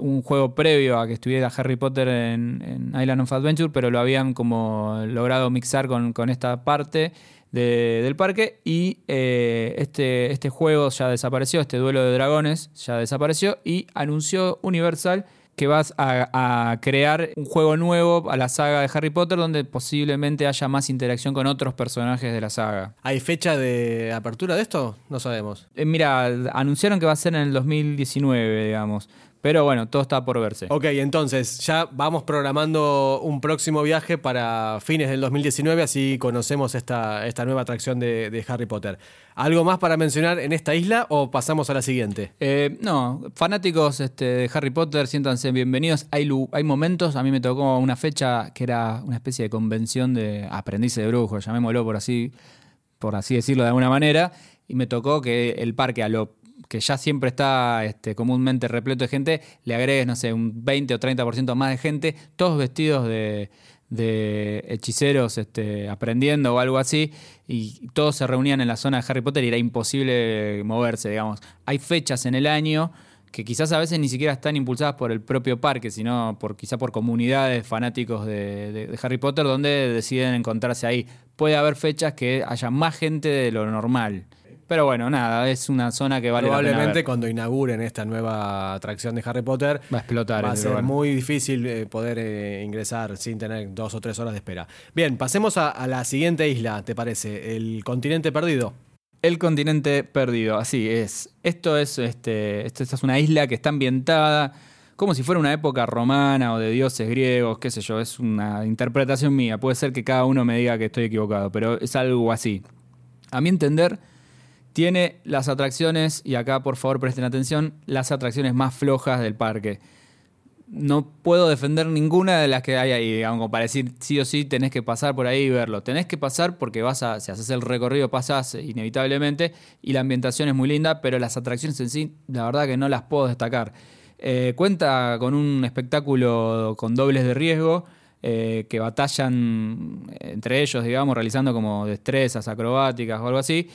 un juego previo a que estuviera Harry Potter en, Island of Adventure, pero lo habían como logrado mixar con, esta parte del parque y eh, este, este juego ya desapareció, este duelo de dragones ya desapareció y anunció Universal que vas a, crear un juego nuevo a la saga de Harry Potter donde posiblemente haya más interacción con otros personajes de la saga. ¿Hay fecha de apertura de esto? No sabemos. Eh, mira, anunciaron que va a ser en el 2019, digamos. Pero bueno, todo está por verse. Ok, entonces ya vamos programando un próximo viaje para fines del 2019, así conocemos esta, esta nueva atracción de, Harry Potter. ¿Algo más para mencionar en esta isla o pasamos a la siguiente? Eh, no, fanáticos este, de Harry Potter, siéntanse bienvenidos. Hay, hay momentos, a mí me tocó una fecha que era una especie de convención de aprendices de brujos, llamémoslo por así, por así decirlo de alguna manera, y me tocó que el parque a lo que ya siempre está este, comúnmente repleto de gente, le agregues, no sé, un 20 o 30% más de gente, todos vestidos de, hechiceros este, aprendiendo o algo así, y todos se reunían en la zona de Harry Potter y era imposible moverse, digamos. Hay fechas en el año que quizás a veces ni siquiera están impulsadas por el propio parque, sino por quizá por comunidades fanáticos de, de Harry Potter donde deciden encontrarse ahí. Puede haber fechas que haya más gente de lo normal. Pero bueno, nada, es una zona que vale Probablemente la pena cuando inauguren esta nueva atracción de Harry Potter va a explotar. Va a ser muy difícil eh, poder eh, ingresar sin tener dos o tres horas de espera. Bien, pasemos a, la siguiente isla, ¿te parece? El continente perdido. El continente perdido, así es. Esto es, este, esta es una isla que está ambientada como si fuera una época romana o de dioses griegos, qué sé yo, es una interpretación mía. Puede ser que cada uno me diga que estoy equivocado, pero es algo así. A mi entender, tiene las atracciones, y acá por favor presten atención, las atracciones más flojas del parque. No puedo defender ninguna de las que hay ahí, digamos, para decir sí o sí tenés que pasar por ahí y verlo. Tenés que pasar porque vas a, si haces el recorrido pasás inevitablemente y la ambientación es muy linda, pero las atracciones en sí, la verdad que no las puedo destacar. Eh, cuenta con un espectáculo con dobles de riesgo, eh, que batallan entre ellos, digamos, realizando como destrezas acrobáticas o algo así.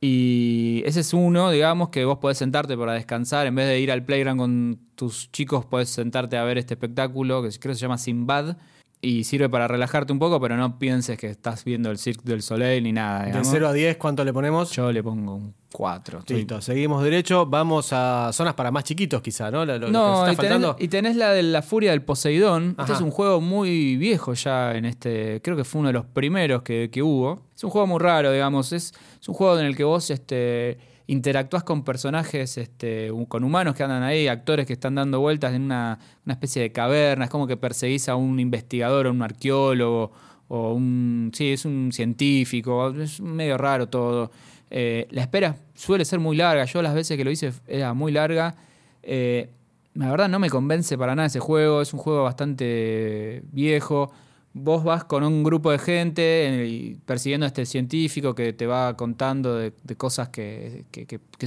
Y ese es uno, digamos, que vos podés sentarte para descansar. En vez de ir al playground con tus chicos, podés sentarte a ver este espectáculo que creo que se llama Sinbad. Y sirve para relajarte un poco, pero no pienses que estás viendo el Cirque del Soleil ni nada. De 0 a 10, ¿cuánto le ponemos? Yo le pongo un 4. Listo, seguimos derecho. Vamos a zonas para más chiquitos, quizá, ¿no? no, y, tenés, la de la Furia del Poseidón. Este es un juego muy viejo ya en este. Creo que fue uno de los primeros que, hubo. Es un juego muy raro, digamos. Es, es un juego en el que vos este, interactúas con personajes, este, con humanos que andan ahí, actores que están dando vueltas en una, especie de caverna. Es como que perseguís a un investigador o un arqueólogo o un. Sí, es un científico. Es medio raro todo. Eh, la espera suele ser muy larga. Yo las veces que lo hice era muy larga. Eh, la verdad no me convence para nada ese juego. Es un juego bastante viejo. Vos vas con un grupo de gente eh, persiguiendo a este científico que te va contando de, cosas que,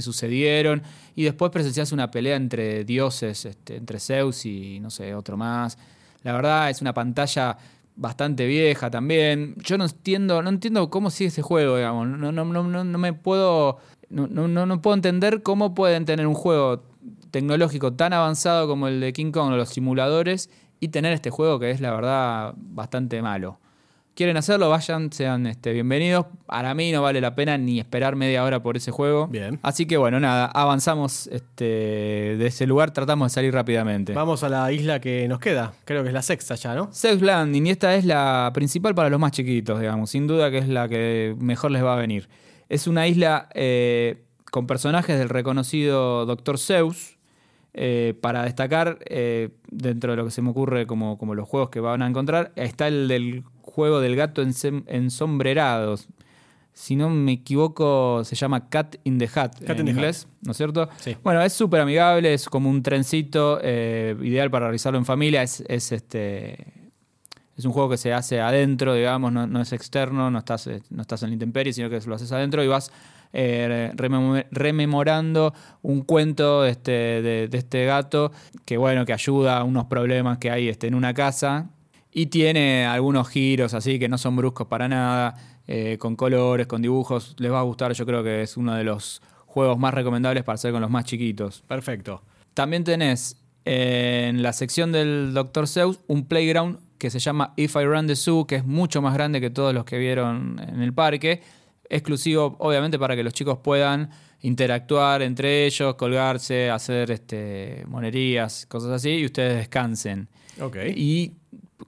sucedieron. Y después presencias una pelea entre dioses, este, entre Zeus y no sé, otro más. La verdad es una pantalla bastante vieja también. Yo no entiendo, no entiendo cómo sigue ese juego, digamos. No, no, no, no, me puedo. No, no, no puedo entender cómo pueden tener un juego tecnológico tan avanzado como el de King Kong o los simuladores y tener este juego que es la verdad bastante malo quieren hacerlo, vayan, sean este, bienvenidos. Para mí no vale la pena ni esperar media hora por ese juego. Bien. Así que bueno, nada, avanzamos este, de ese lugar, tratamos de salir rápidamente. Vamos a la isla que nos queda, creo que es la sexta ya, ¿no? Zeus Landing, y esta es la principal para los más chiquitos, digamos, sin duda que es la que mejor les va a venir. Es una isla eh, con personajes del reconocido Dr. Zeus. Eh, para destacar, eh, dentro de lo que se me ocurre como, como los juegos que van a encontrar, está el del juego del gato ensombrerado. Si no me equivoco, se llama Cat in the Hat en inglés, ¿no es cierto? Bueno, es súper amigable, es como un trencito, eh, ideal para realizarlo en familia. Es, este. Es un juego que se hace adentro, digamos, no, es externo, no estás, no estás en la intemperie, sino que lo haces adentro y vas eh, rememorando un cuento este, de, de, este gato que, bueno, que ayuda a unos problemas que hay este, en una casa y tiene algunos giros así que no son bruscos para nada, eh, con colores, con dibujos. Les va a gustar, yo creo que es uno de los juegos más recomendables para hacer con los más chiquitos. Perfecto. También tenés En la sección del Dr. Zeus, un playground que se llama If I Run the Zoo, que es mucho más grande que todos los que vieron en el parque. Exclusivo, obviamente, para que los chicos puedan interactuar entre ellos, colgarse, hacer este, monerías, cosas así, y ustedes descansen. Ok. Y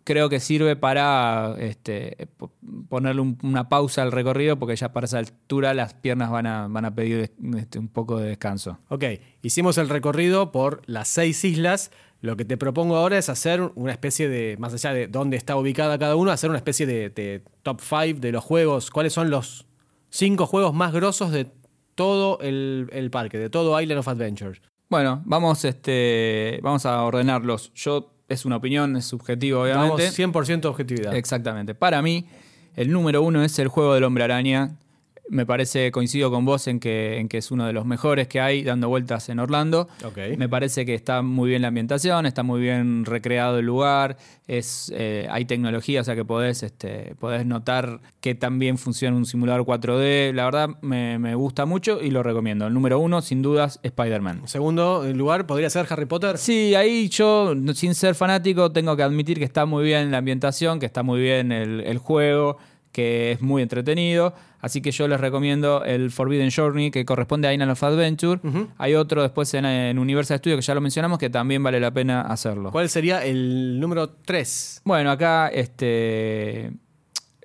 creo que sirve para este, po- ponerle un- una pausa al recorrido, porque ya para esa altura las piernas van a, van a pedir este, un poco de descanso. Ok, hicimos el recorrido por las seis islas. Lo que te propongo ahora es hacer una especie de, más allá de dónde está ubicada cada uno, hacer una especie de, de top 5 de los juegos. ¿Cuáles son los cinco juegos más grosos de todo el, el parque, de todo Island of Adventure? Bueno, vamos, este, vamos a ordenarlos. Yo, es una opinión, es subjetivo, Vamos obviamente. 100% objetividad. Exactamente. Para mí, el número uno es el juego del hombre araña. Me parece, coincido con vos en que, en que es uno de los mejores que hay dando vueltas en Orlando. Me parece que está muy bien la ambientación, está muy bien recreado el lugar, es, eh, hay tecnología, o sea que podés, este, podés notar que también funciona un simulador 4D. La verdad me, me gusta mucho y lo recomiendo. El número uno, sin dudas, Spider-Man. Segundo lugar, ¿podría ser Harry Potter? Sí, ahí yo, sin ser fanático, tengo que admitir que está muy bien la ambientación, que está muy bien el, el juego, que es muy entretenido. Así que yo les recomiendo el Forbidden Journey, que corresponde a Island of Adventure. Hay otro después en, en Universal Studios, que ya lo mencionamos, que también vale la pena hacerlo. ¿Cuál sería el número 3? Bueno, acá este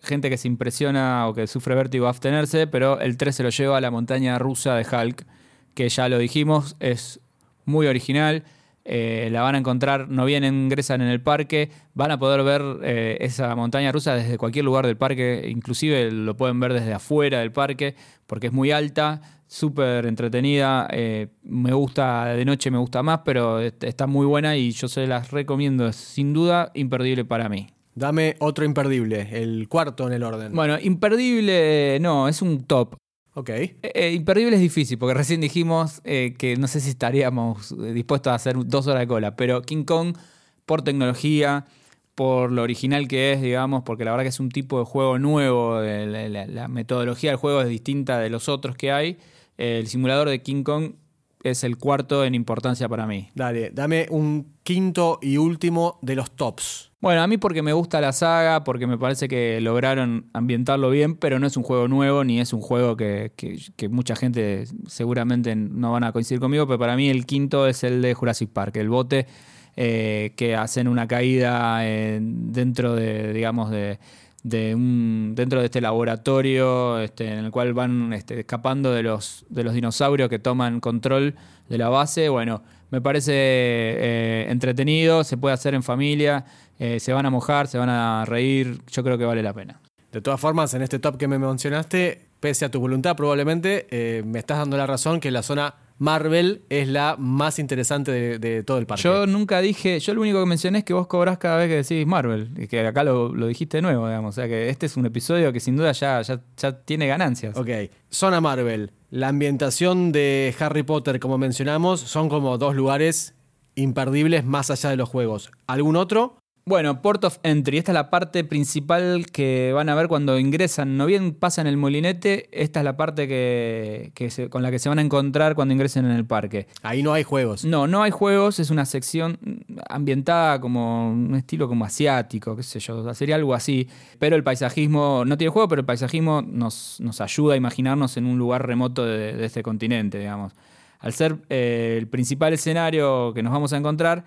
gente que se impresiona o que sufre vértigo a abstenerse, pero el 3 se lo lleva a la montaña rusa de Hulk, que ya lo dijimos, es muy original. Eh, la van a encontrar, no bien ingresan en el parque, van a poder ver eh, esa montaña rusa desde cualquier lugar del parque, inclusive lo pueden ver desde afuera del parque, porque es muy alta, súper entretenida, eh, me gusta de noche, me gusta más, pero est- está muy buena y yo se las recomiendo, sin duda imperdible para mí. Dame otro imperdible, el cuarto en el orden. Bueno, imperdible no, es un top. Ok. Eh, eh, imperdible es difícil, porque recién dijimos eh, que no sé si estaríamos dispuestos a hacer dos horas de cola, pero King Kong, por tecnología, por lo original que es, digamos, porque la verdad que es un tipo de juego nuevo, la, la- la metodología del juego es distinta de los otros que hay, el simulador de King Kong es el cuarto en importancia para mí. Dale, dame un quinto y último de los tops. Bueno, a mí porque me gusta la saga, porque me parece que lograron ambientarlo bien, pero no es un juego nuevo ni es un juego que, que- que mucha gente seguramente no van a coincidir conmigo, pero para mí el quinto es el de Jurassic Park, el bote eh, que hacen una caída eh, dentro de, digamos, de, de un, dentro de este laboratorio este, en el cual van este, escapando de los, de los dinosaurios que toman control de la base. Bueno, me parece eh, entretenido, se puede hacer en familia, eh, se van a mojar, se van a reír, yo creo que vale la pena. De todas formas, en este top que me mencionaste, pese a tu voluntad, probablemente eh, me estás dando la razón que la zona Marvel es la más interesante de, de todo el parque. Yo nunca dije, yo lo único que mencioné es que vos cobrás cada vez que decís Marvel, y que acá lo, lo dijiste de nuevo, digamos. O sea que este es un episodio que sin duda ya, ya, ya tiene ganancias. Ok, zona Marvel. La ambientación de Harry Potter, como mencionamos, son como dos lugares imperdibles más allá de los juegos. ¿Algún otro? Bueno, Port of Entry, esta es la parte principal que van a ver cuando ingresan. No bien pasan el molinete, esta es la parte que, que se- con la que se van a encontrar cuando ingresen en el parque. Ahí no hay juegos. No, no hay juegos, es una sección ambientada como un estilo como asiático, qué sé yo, sería algo así. Pero el paisajismo, no tiene juego, pero el paisajismo nos, nos ayuda a imaginarnos en un lugar remoto de, de este continente, digamos. Al ser eh, el principal escenario que nos vamos a encontrar,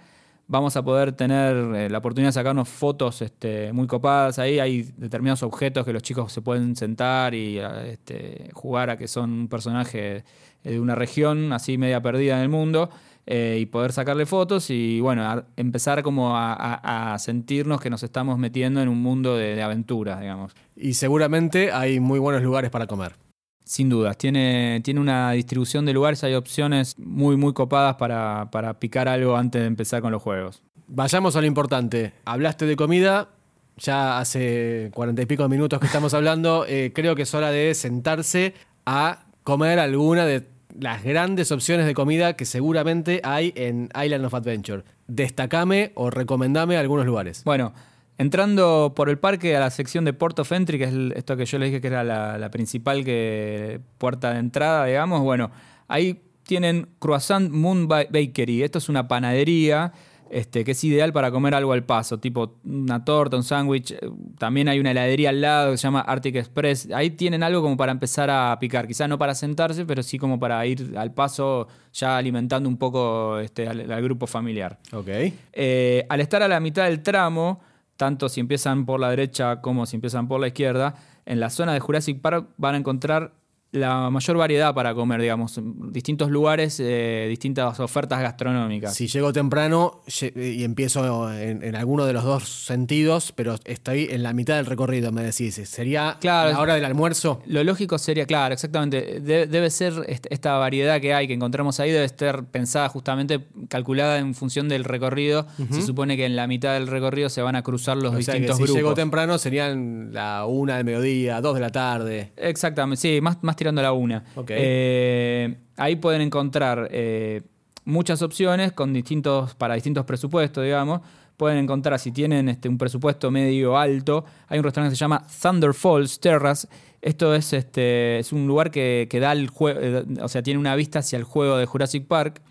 vamos a poder tener eh, la oportunidad de sacarnos fotos este, muy copadas ahí. Hay determinados objetos que los chicos se pueden sentar y a, este, jugar a que son un personaje de una región así media perdida en el mundo eh, y poder sacarle fotos y bueno, empezar como a sentirnos que nos estamos metiendo en un mundo de, de aventuras, digamos. Y seguramente hay muy buenos lugares para comer. Sin dudas, tiene, tiene una distribución de lugares, hay opciones muy, muy copadas para, para picar algo antes de empezar con los juegos. Vayamos a lo importante. Hablaste de comida, ya hace cuarenta y pico de minutos que estamos hablando. eh, creo que es hora de sentarse a comer alguna de las grandes opciones de comida que seguramente hay en Island of Adventure. Destacame o recomendame algunos lugares. Bueno, entrando por el parque a la sección de Port of Entry, que es esto que yo le dije que era la, la principal que, puerta de entrada, digamos, bueno, ahí tienen Croissant Moon Ba- Bakery. Esto es una panadería este, que es ideal para comer algo al paso, tipo una torta, un sándwich. También hay una heladería al lado que se llama Arctic Express. Ahí tienen algo como para empezar a picar. Quizás no para sentarse, pero sí como para ir al paso ya alimentando un poco este, al- al grupo familiar. Ok. Eh, al estar a la mitad del tramo, tanto si empiezan por la derecha como si empiezan por la izquierda, en la zona de Jurassic Park van a encontrar la mayor variedad para comer, digamos, distintos lugares, eh, distintas ofertas gastronómicas. Si llego temprano y empiezo en, en alguno de los dos sentidos, pero estoy en la mitad del recorrido, me decís. ¿Sería Claro. la hora del almuerzo? Lo lógico sería, claro, exactamente. De- debe ser est- esta variedad que hay, que encontramos ahí, debe estar pensada justamente, calculada en función del recorrido. Se supone que en la mitad del recorrido se van a cruzar los O sea que distintos si grupos. llego temprano serían la una del mediodía, dos de la tarde. Exactamente, sí, más, más tirando a la una. Eh, ahí pueden encontrar eh, muchas opciones con distintos, para distintos presupuestos, digamos. Pueden encontrar, si tienen este, un presupuesto medio alto, hay un restaurante que se llama Thunder Falls Terrace. Esto es, este, es un lugar que, que da el juego, o sea, tiene una vista hacia el juego de Jurassic Park.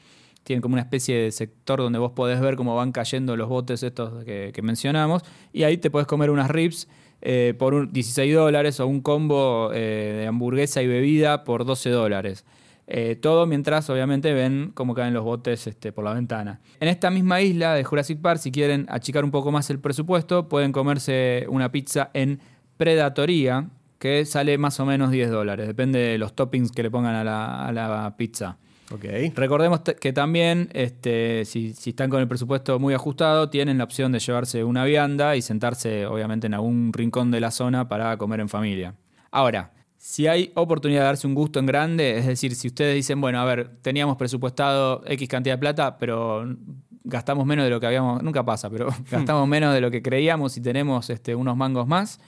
Tiene como una especie de sector donde vos podés ver cómo van cayendo los botes estos que, que mencionamos. Y ahí te podés comer unas ribs eh, por un 16 dólares o un combo eh, de hamburguesa y bebida por 12 dólares. Eh, todo mientras obviamente ven cómo caen los botes este, por la ventana. En esta misma isla de Jurassic Park, si quieren achicar un poco más el presupuesto, pueden comerse una pizza en Predatoría, que sale más o menos 10 dólares. Depende de los toppings que le pongan a la, a la pizza. Ok. Recordemos que también, este, si, si están con el presupuesto muy ajustado, tienen la opción de llevarse una vianda y sentarse, obviamente, en algún rincón de la zona para comer en familia. Ahora, si hay oportunidad de darse un gusto en grande, es decir, si ustedes dicen, bueno, a ver, teníamos presupuestado X cantidad de plata, pero gastamos menos de lo que habíamos, nunca pasa, pero gastamos menos de lo que creíamos y tenemos este, unos mangos más.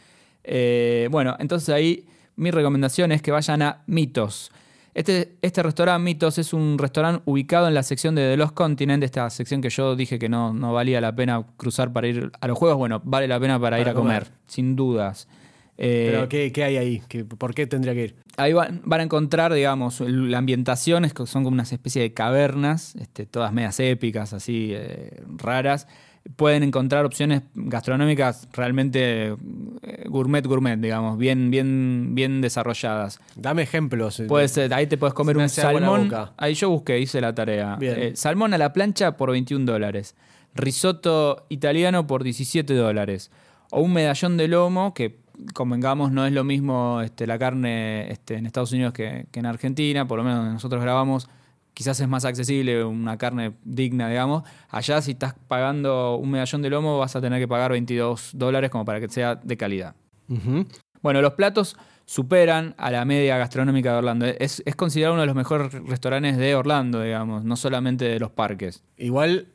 Eh, bueno, entonces ahí mi recomendación es que vayan a Mitos. Este, este restaurante Mitos es un restaurante ubicado en la sección de The Lost Continent, esta sección que yo dije que no, no valía la pena cruzar para ir a los juegos. Bueno, vale la pena para, Para ir a comer, comer. sin dudas. Eh, ¿Pero qué, qué hay ahí? ¿Qué- ¿Por qué tendría que ir? Ahí van, van a encontrar, digamos, la ambientación, es que son como una especie de cavernas, este, todas medias épicas, así, eh, raras. Pueden encontrar opciones gastronómicas realmente eh, gourmet, gourmet, digamos, bien, bien, bien desarrollalladas. Dame ejemplos. Puede ser, ahí te puedes comer un salmón. Ahí yo busqué, hice la tarea. Eh, salmón a la plancha por 21 dólares. Risotto italiano por 17 dólares. O un medallón de lomo, que convengamos no es lo mismo este, la carne este, en Estados Unidos que, que en Argentina, por lo menos donde nosotros grabamos. Quizás es más accesible, una carne digna, digamos. Allá, si estás pagando un medallón de lomo, vas a tener que pagar 22 dólares como para que sea de calidad. Bueno, los platos superan a la media gastronómica de Orlando. Es, es considerado uno de los mejores restaurantes de Orlando, digamos, no solamente de los parques. Igual,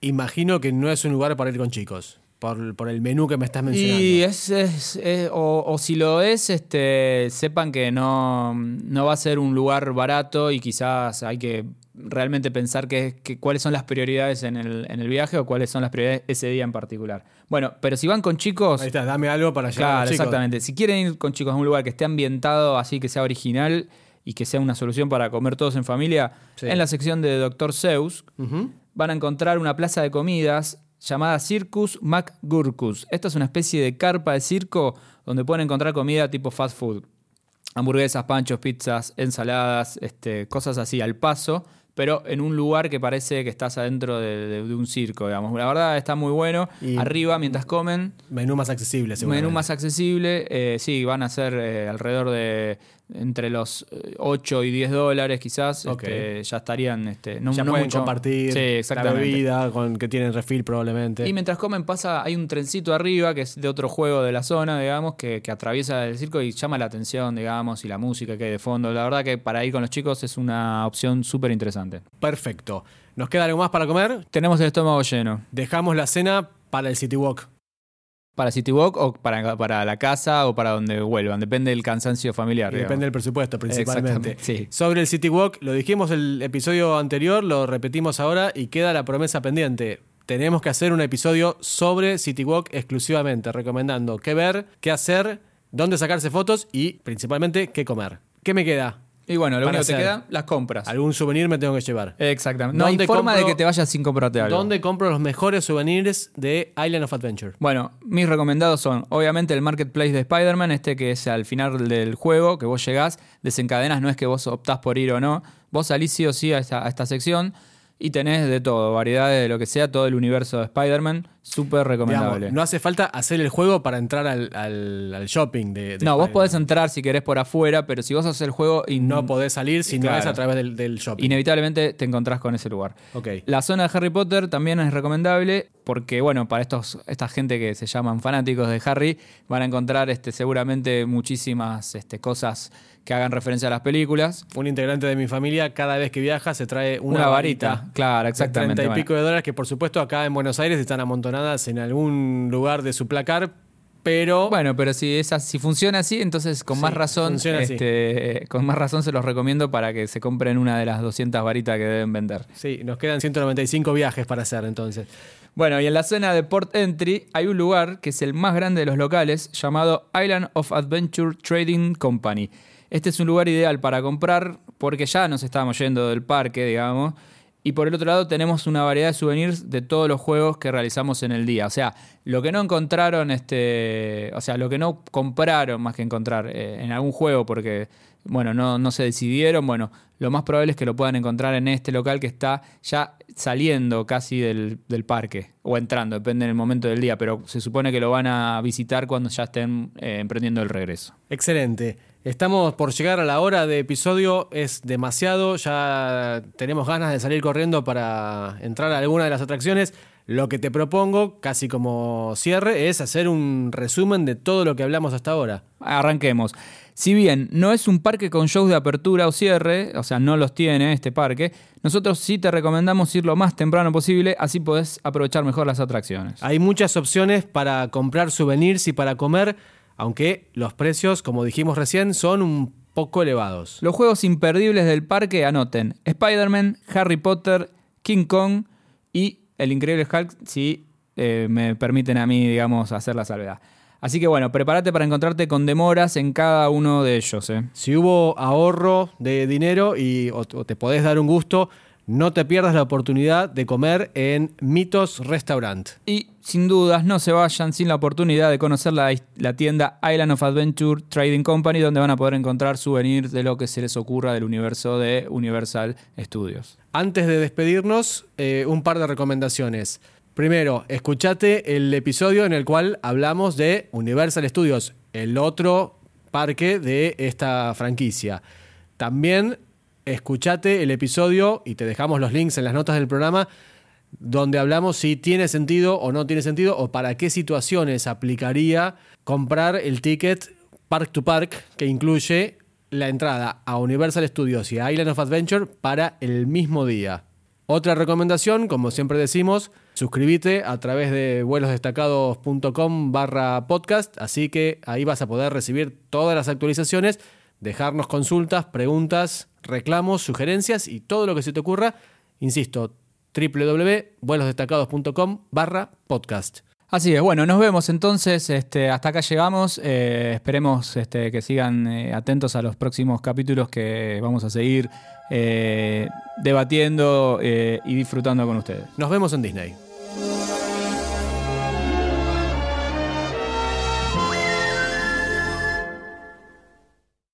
imagino que no es un lugar para ir con chicos. Por, por el menú que me estás mencionando. Y es, es- es- o, o si lo es, este, sepan que no, no va a ser un lugar barato y quizás hay que realmente pensar que, que cuáles son las prioridades en el, en el viaje o cuáles son las prioridades ese día en particular. Bueno, pero si van con chicos, Ahí está, dame algo para llevar a Claro, los chicos. exactamente. Si quieren ir con chicos a un lugar que esté ambientado así, que sea original y que sea una solución para comer todos en familia, Sí. en la sección de Dr. Zeus van a encontrar una plaza de comidas llamada Circus McGurkus. Esta es una especie de carpa de circo donde pueden encontrar comida tipo fast food. Hamburguesas, panchos, pizzas, ensaladas, este, cosas así al paso, pero en un lugar que parece que estás adentro de, de- de un circo, digamos. La verdad está muy bueno. Y- Arriba, mientras comen, Menú más accesible. Menú más accesible, eh, sí, van a ser eh, alrededor de entre los eh, 8 y 10 dólares quizás, Ok. este, ya estarían, este, no, ya no mucho. compartir Sí, la exactamente. bebida con que tienen refil probablemente. Y mientras comen pasa, hay un trencito arriba que es de otro juego de la zona, digamos, que, que atraviesa el circo y llama la atención, digamos, y la música que hay de fondo. La verdad que para ir con los chicos es una opción súper interesante. Perfecto. ¿Nos queda algo más para comer? Tenemos el estómago lleno. Dejamos la cena para el City Walk. ¿Para City Walk o para, para la casa o para donde vuelvan? Depende del cansancio familiar. Digamos. depende del presupuesto, principalmente. Sí. Sobre el City Walk, lo dijimos el episodio anterior, lo repetimos ahora y queda la promesa pendiente. Tenemos que hacer un episodio sobre City Walk exclusivamente, recomendando qué ver, qué hacer, dónde sacarse fotos y principalmente qué comer. ¿Qué me queda? Y bueno, lo único que te hacer. queda, las compras. Algún souvenir me tengo que llevar. Exactamente. No hay ¿Dónde forma de compro- que te vayas sin comprarte algo. ¿Dónde compro los mejores souvenirs de Island of Adventure? Bueno, mis recomendados son, obviamente, el marketplace de Spider-Man, este que es al final del juego, que vos llegás, desencadenas, no es que vos optás por ir o no, vos salís sí o sí a esta, a esta sección y tenés de todo, variedades de lo que sea, todo el universo de Spider-Man, súper recomendable. Digamos, no hace falta hacer el juego para entrar al, al- al shopping de, de no, vos podés entrar si querés por afuera, pero si vos haces el juego y No podés salir si no es a través del, del shopping. inevitablemente te encontrás con ese lugar. La zona de Harry Potter también es recomendable porque, bueno, para estos, esta gente que se llaman fanáticos de Harry, van a encontrar este, seguramente muchísimas este, cosas que hagan referencia a las películas. Un integrante de mi familia, cada vez que viaja, se trae una, Una, varita, claro, exactamente. 30 y bueno. pico de dólares que, por supuesto, acá en Buenos Aires están amontonadas en algún lugar de su placar, pero Bueno, pero si, si funciona así, entonces con Sí, más razón, así. este, con más razón se los recomiendo para que se compren una de las 200 varitas que deben vender. sí, nos quedan 195 viajes para hacer entonces. Bueno, y en la zona de Port Entry hay un lugar que es el más grande de los locales llamado Island of Adventure Trading Company. Este es un lugar ideal para comprar porque ya nos estábamos yendo del parque, digamos. Y por el otro lado tenemos una variedad de souvenirs de todos los juegos que realizamos en el día. O sea, lo que no encontraron, este, o sea, lo que no compraron más que encontrar eh, en algún juego porque, bueno, no, no se decidieron, bueno, lo más probable es que lo puedan encontrar en este local que está ya saliendo casi del, del parque o entrando, depende del momento del día, pero se supone que lo van a visitar cuando ya estén eh, emprendiendo el regreso. Excelente. Estamos por llegar a la hora de episodio, es demasiado, ya tenemos ganas de salir corriendo para entrar a alguna de las atracciones. Lo que te propongo, casi como cierre, es hacer un resumen de todo lo que hablamos hasta ahora. Arranquemos. Si bien no es un parque con shows de apertura o cierre, o sea, no los tiene este parque, nosotros sí te recomendamos ir lo más temprano posible, así podés aprovechar mejor las atracciones. Hay muchas opciones para comprar souvenirs y para comer, aunque los precios, como dijimos recién, son un poco elevados. Los juegos imperdibles del parque anoten Spider-Man, Harry Potter, King Kong y El Increíble Hulk, si eh, me permiten a mí, digamos, hacer la salvedad. Así que bueno, prepárate para encontrarte con demoras en cada uno de ellos. ¿eh? Si hubo ahorro de dinero y, o, o te podés dar un gusto, no te pierdas la oportunidad de comer en Mitos Restaurant. Y sin dudas, no se vayan sin la oportunidad de conocer la, la tienda Island of Adventure Trading Company, donde van a poder encontrar souvenirs de lo que se les ocurra del universo de Universal Studios. Antes de despedirnos, eh, un par de recomendaciones. Primero, escuchate el episodio en el cual hablamos de Universal Studios, el otro parque de esta franquicia. También escuchate el episodio, y te dejamos los links en las notas del programa, donde hablamos si tiene sentido o no tiene sentido, o para qué situaciones aplicaría comprar el ticket Park to Park, que incluye la entrada a Universal Studios y a Island of Adventure para el mismo día. Otra recomendación, como siempre decimos, suscríbete a través de vuelosdestacados.com barra podcast, así que ahí vas a poder recibir todas las actualizaciones, dejarnos consultas, preguntas, reclamos, sugerencias y todo lo que se te ocurra. Insisto, www.vuelosdestacados.com barra podcast. Así es, bueno, nos vemos entonces, este, hasta acá llegamos, eh, esperemos este, que sigan eh, atentos a los próximos capítulos que vamos a seguir eh, debatiendo y disfrutando con ustedes. Nos vemos en Disney.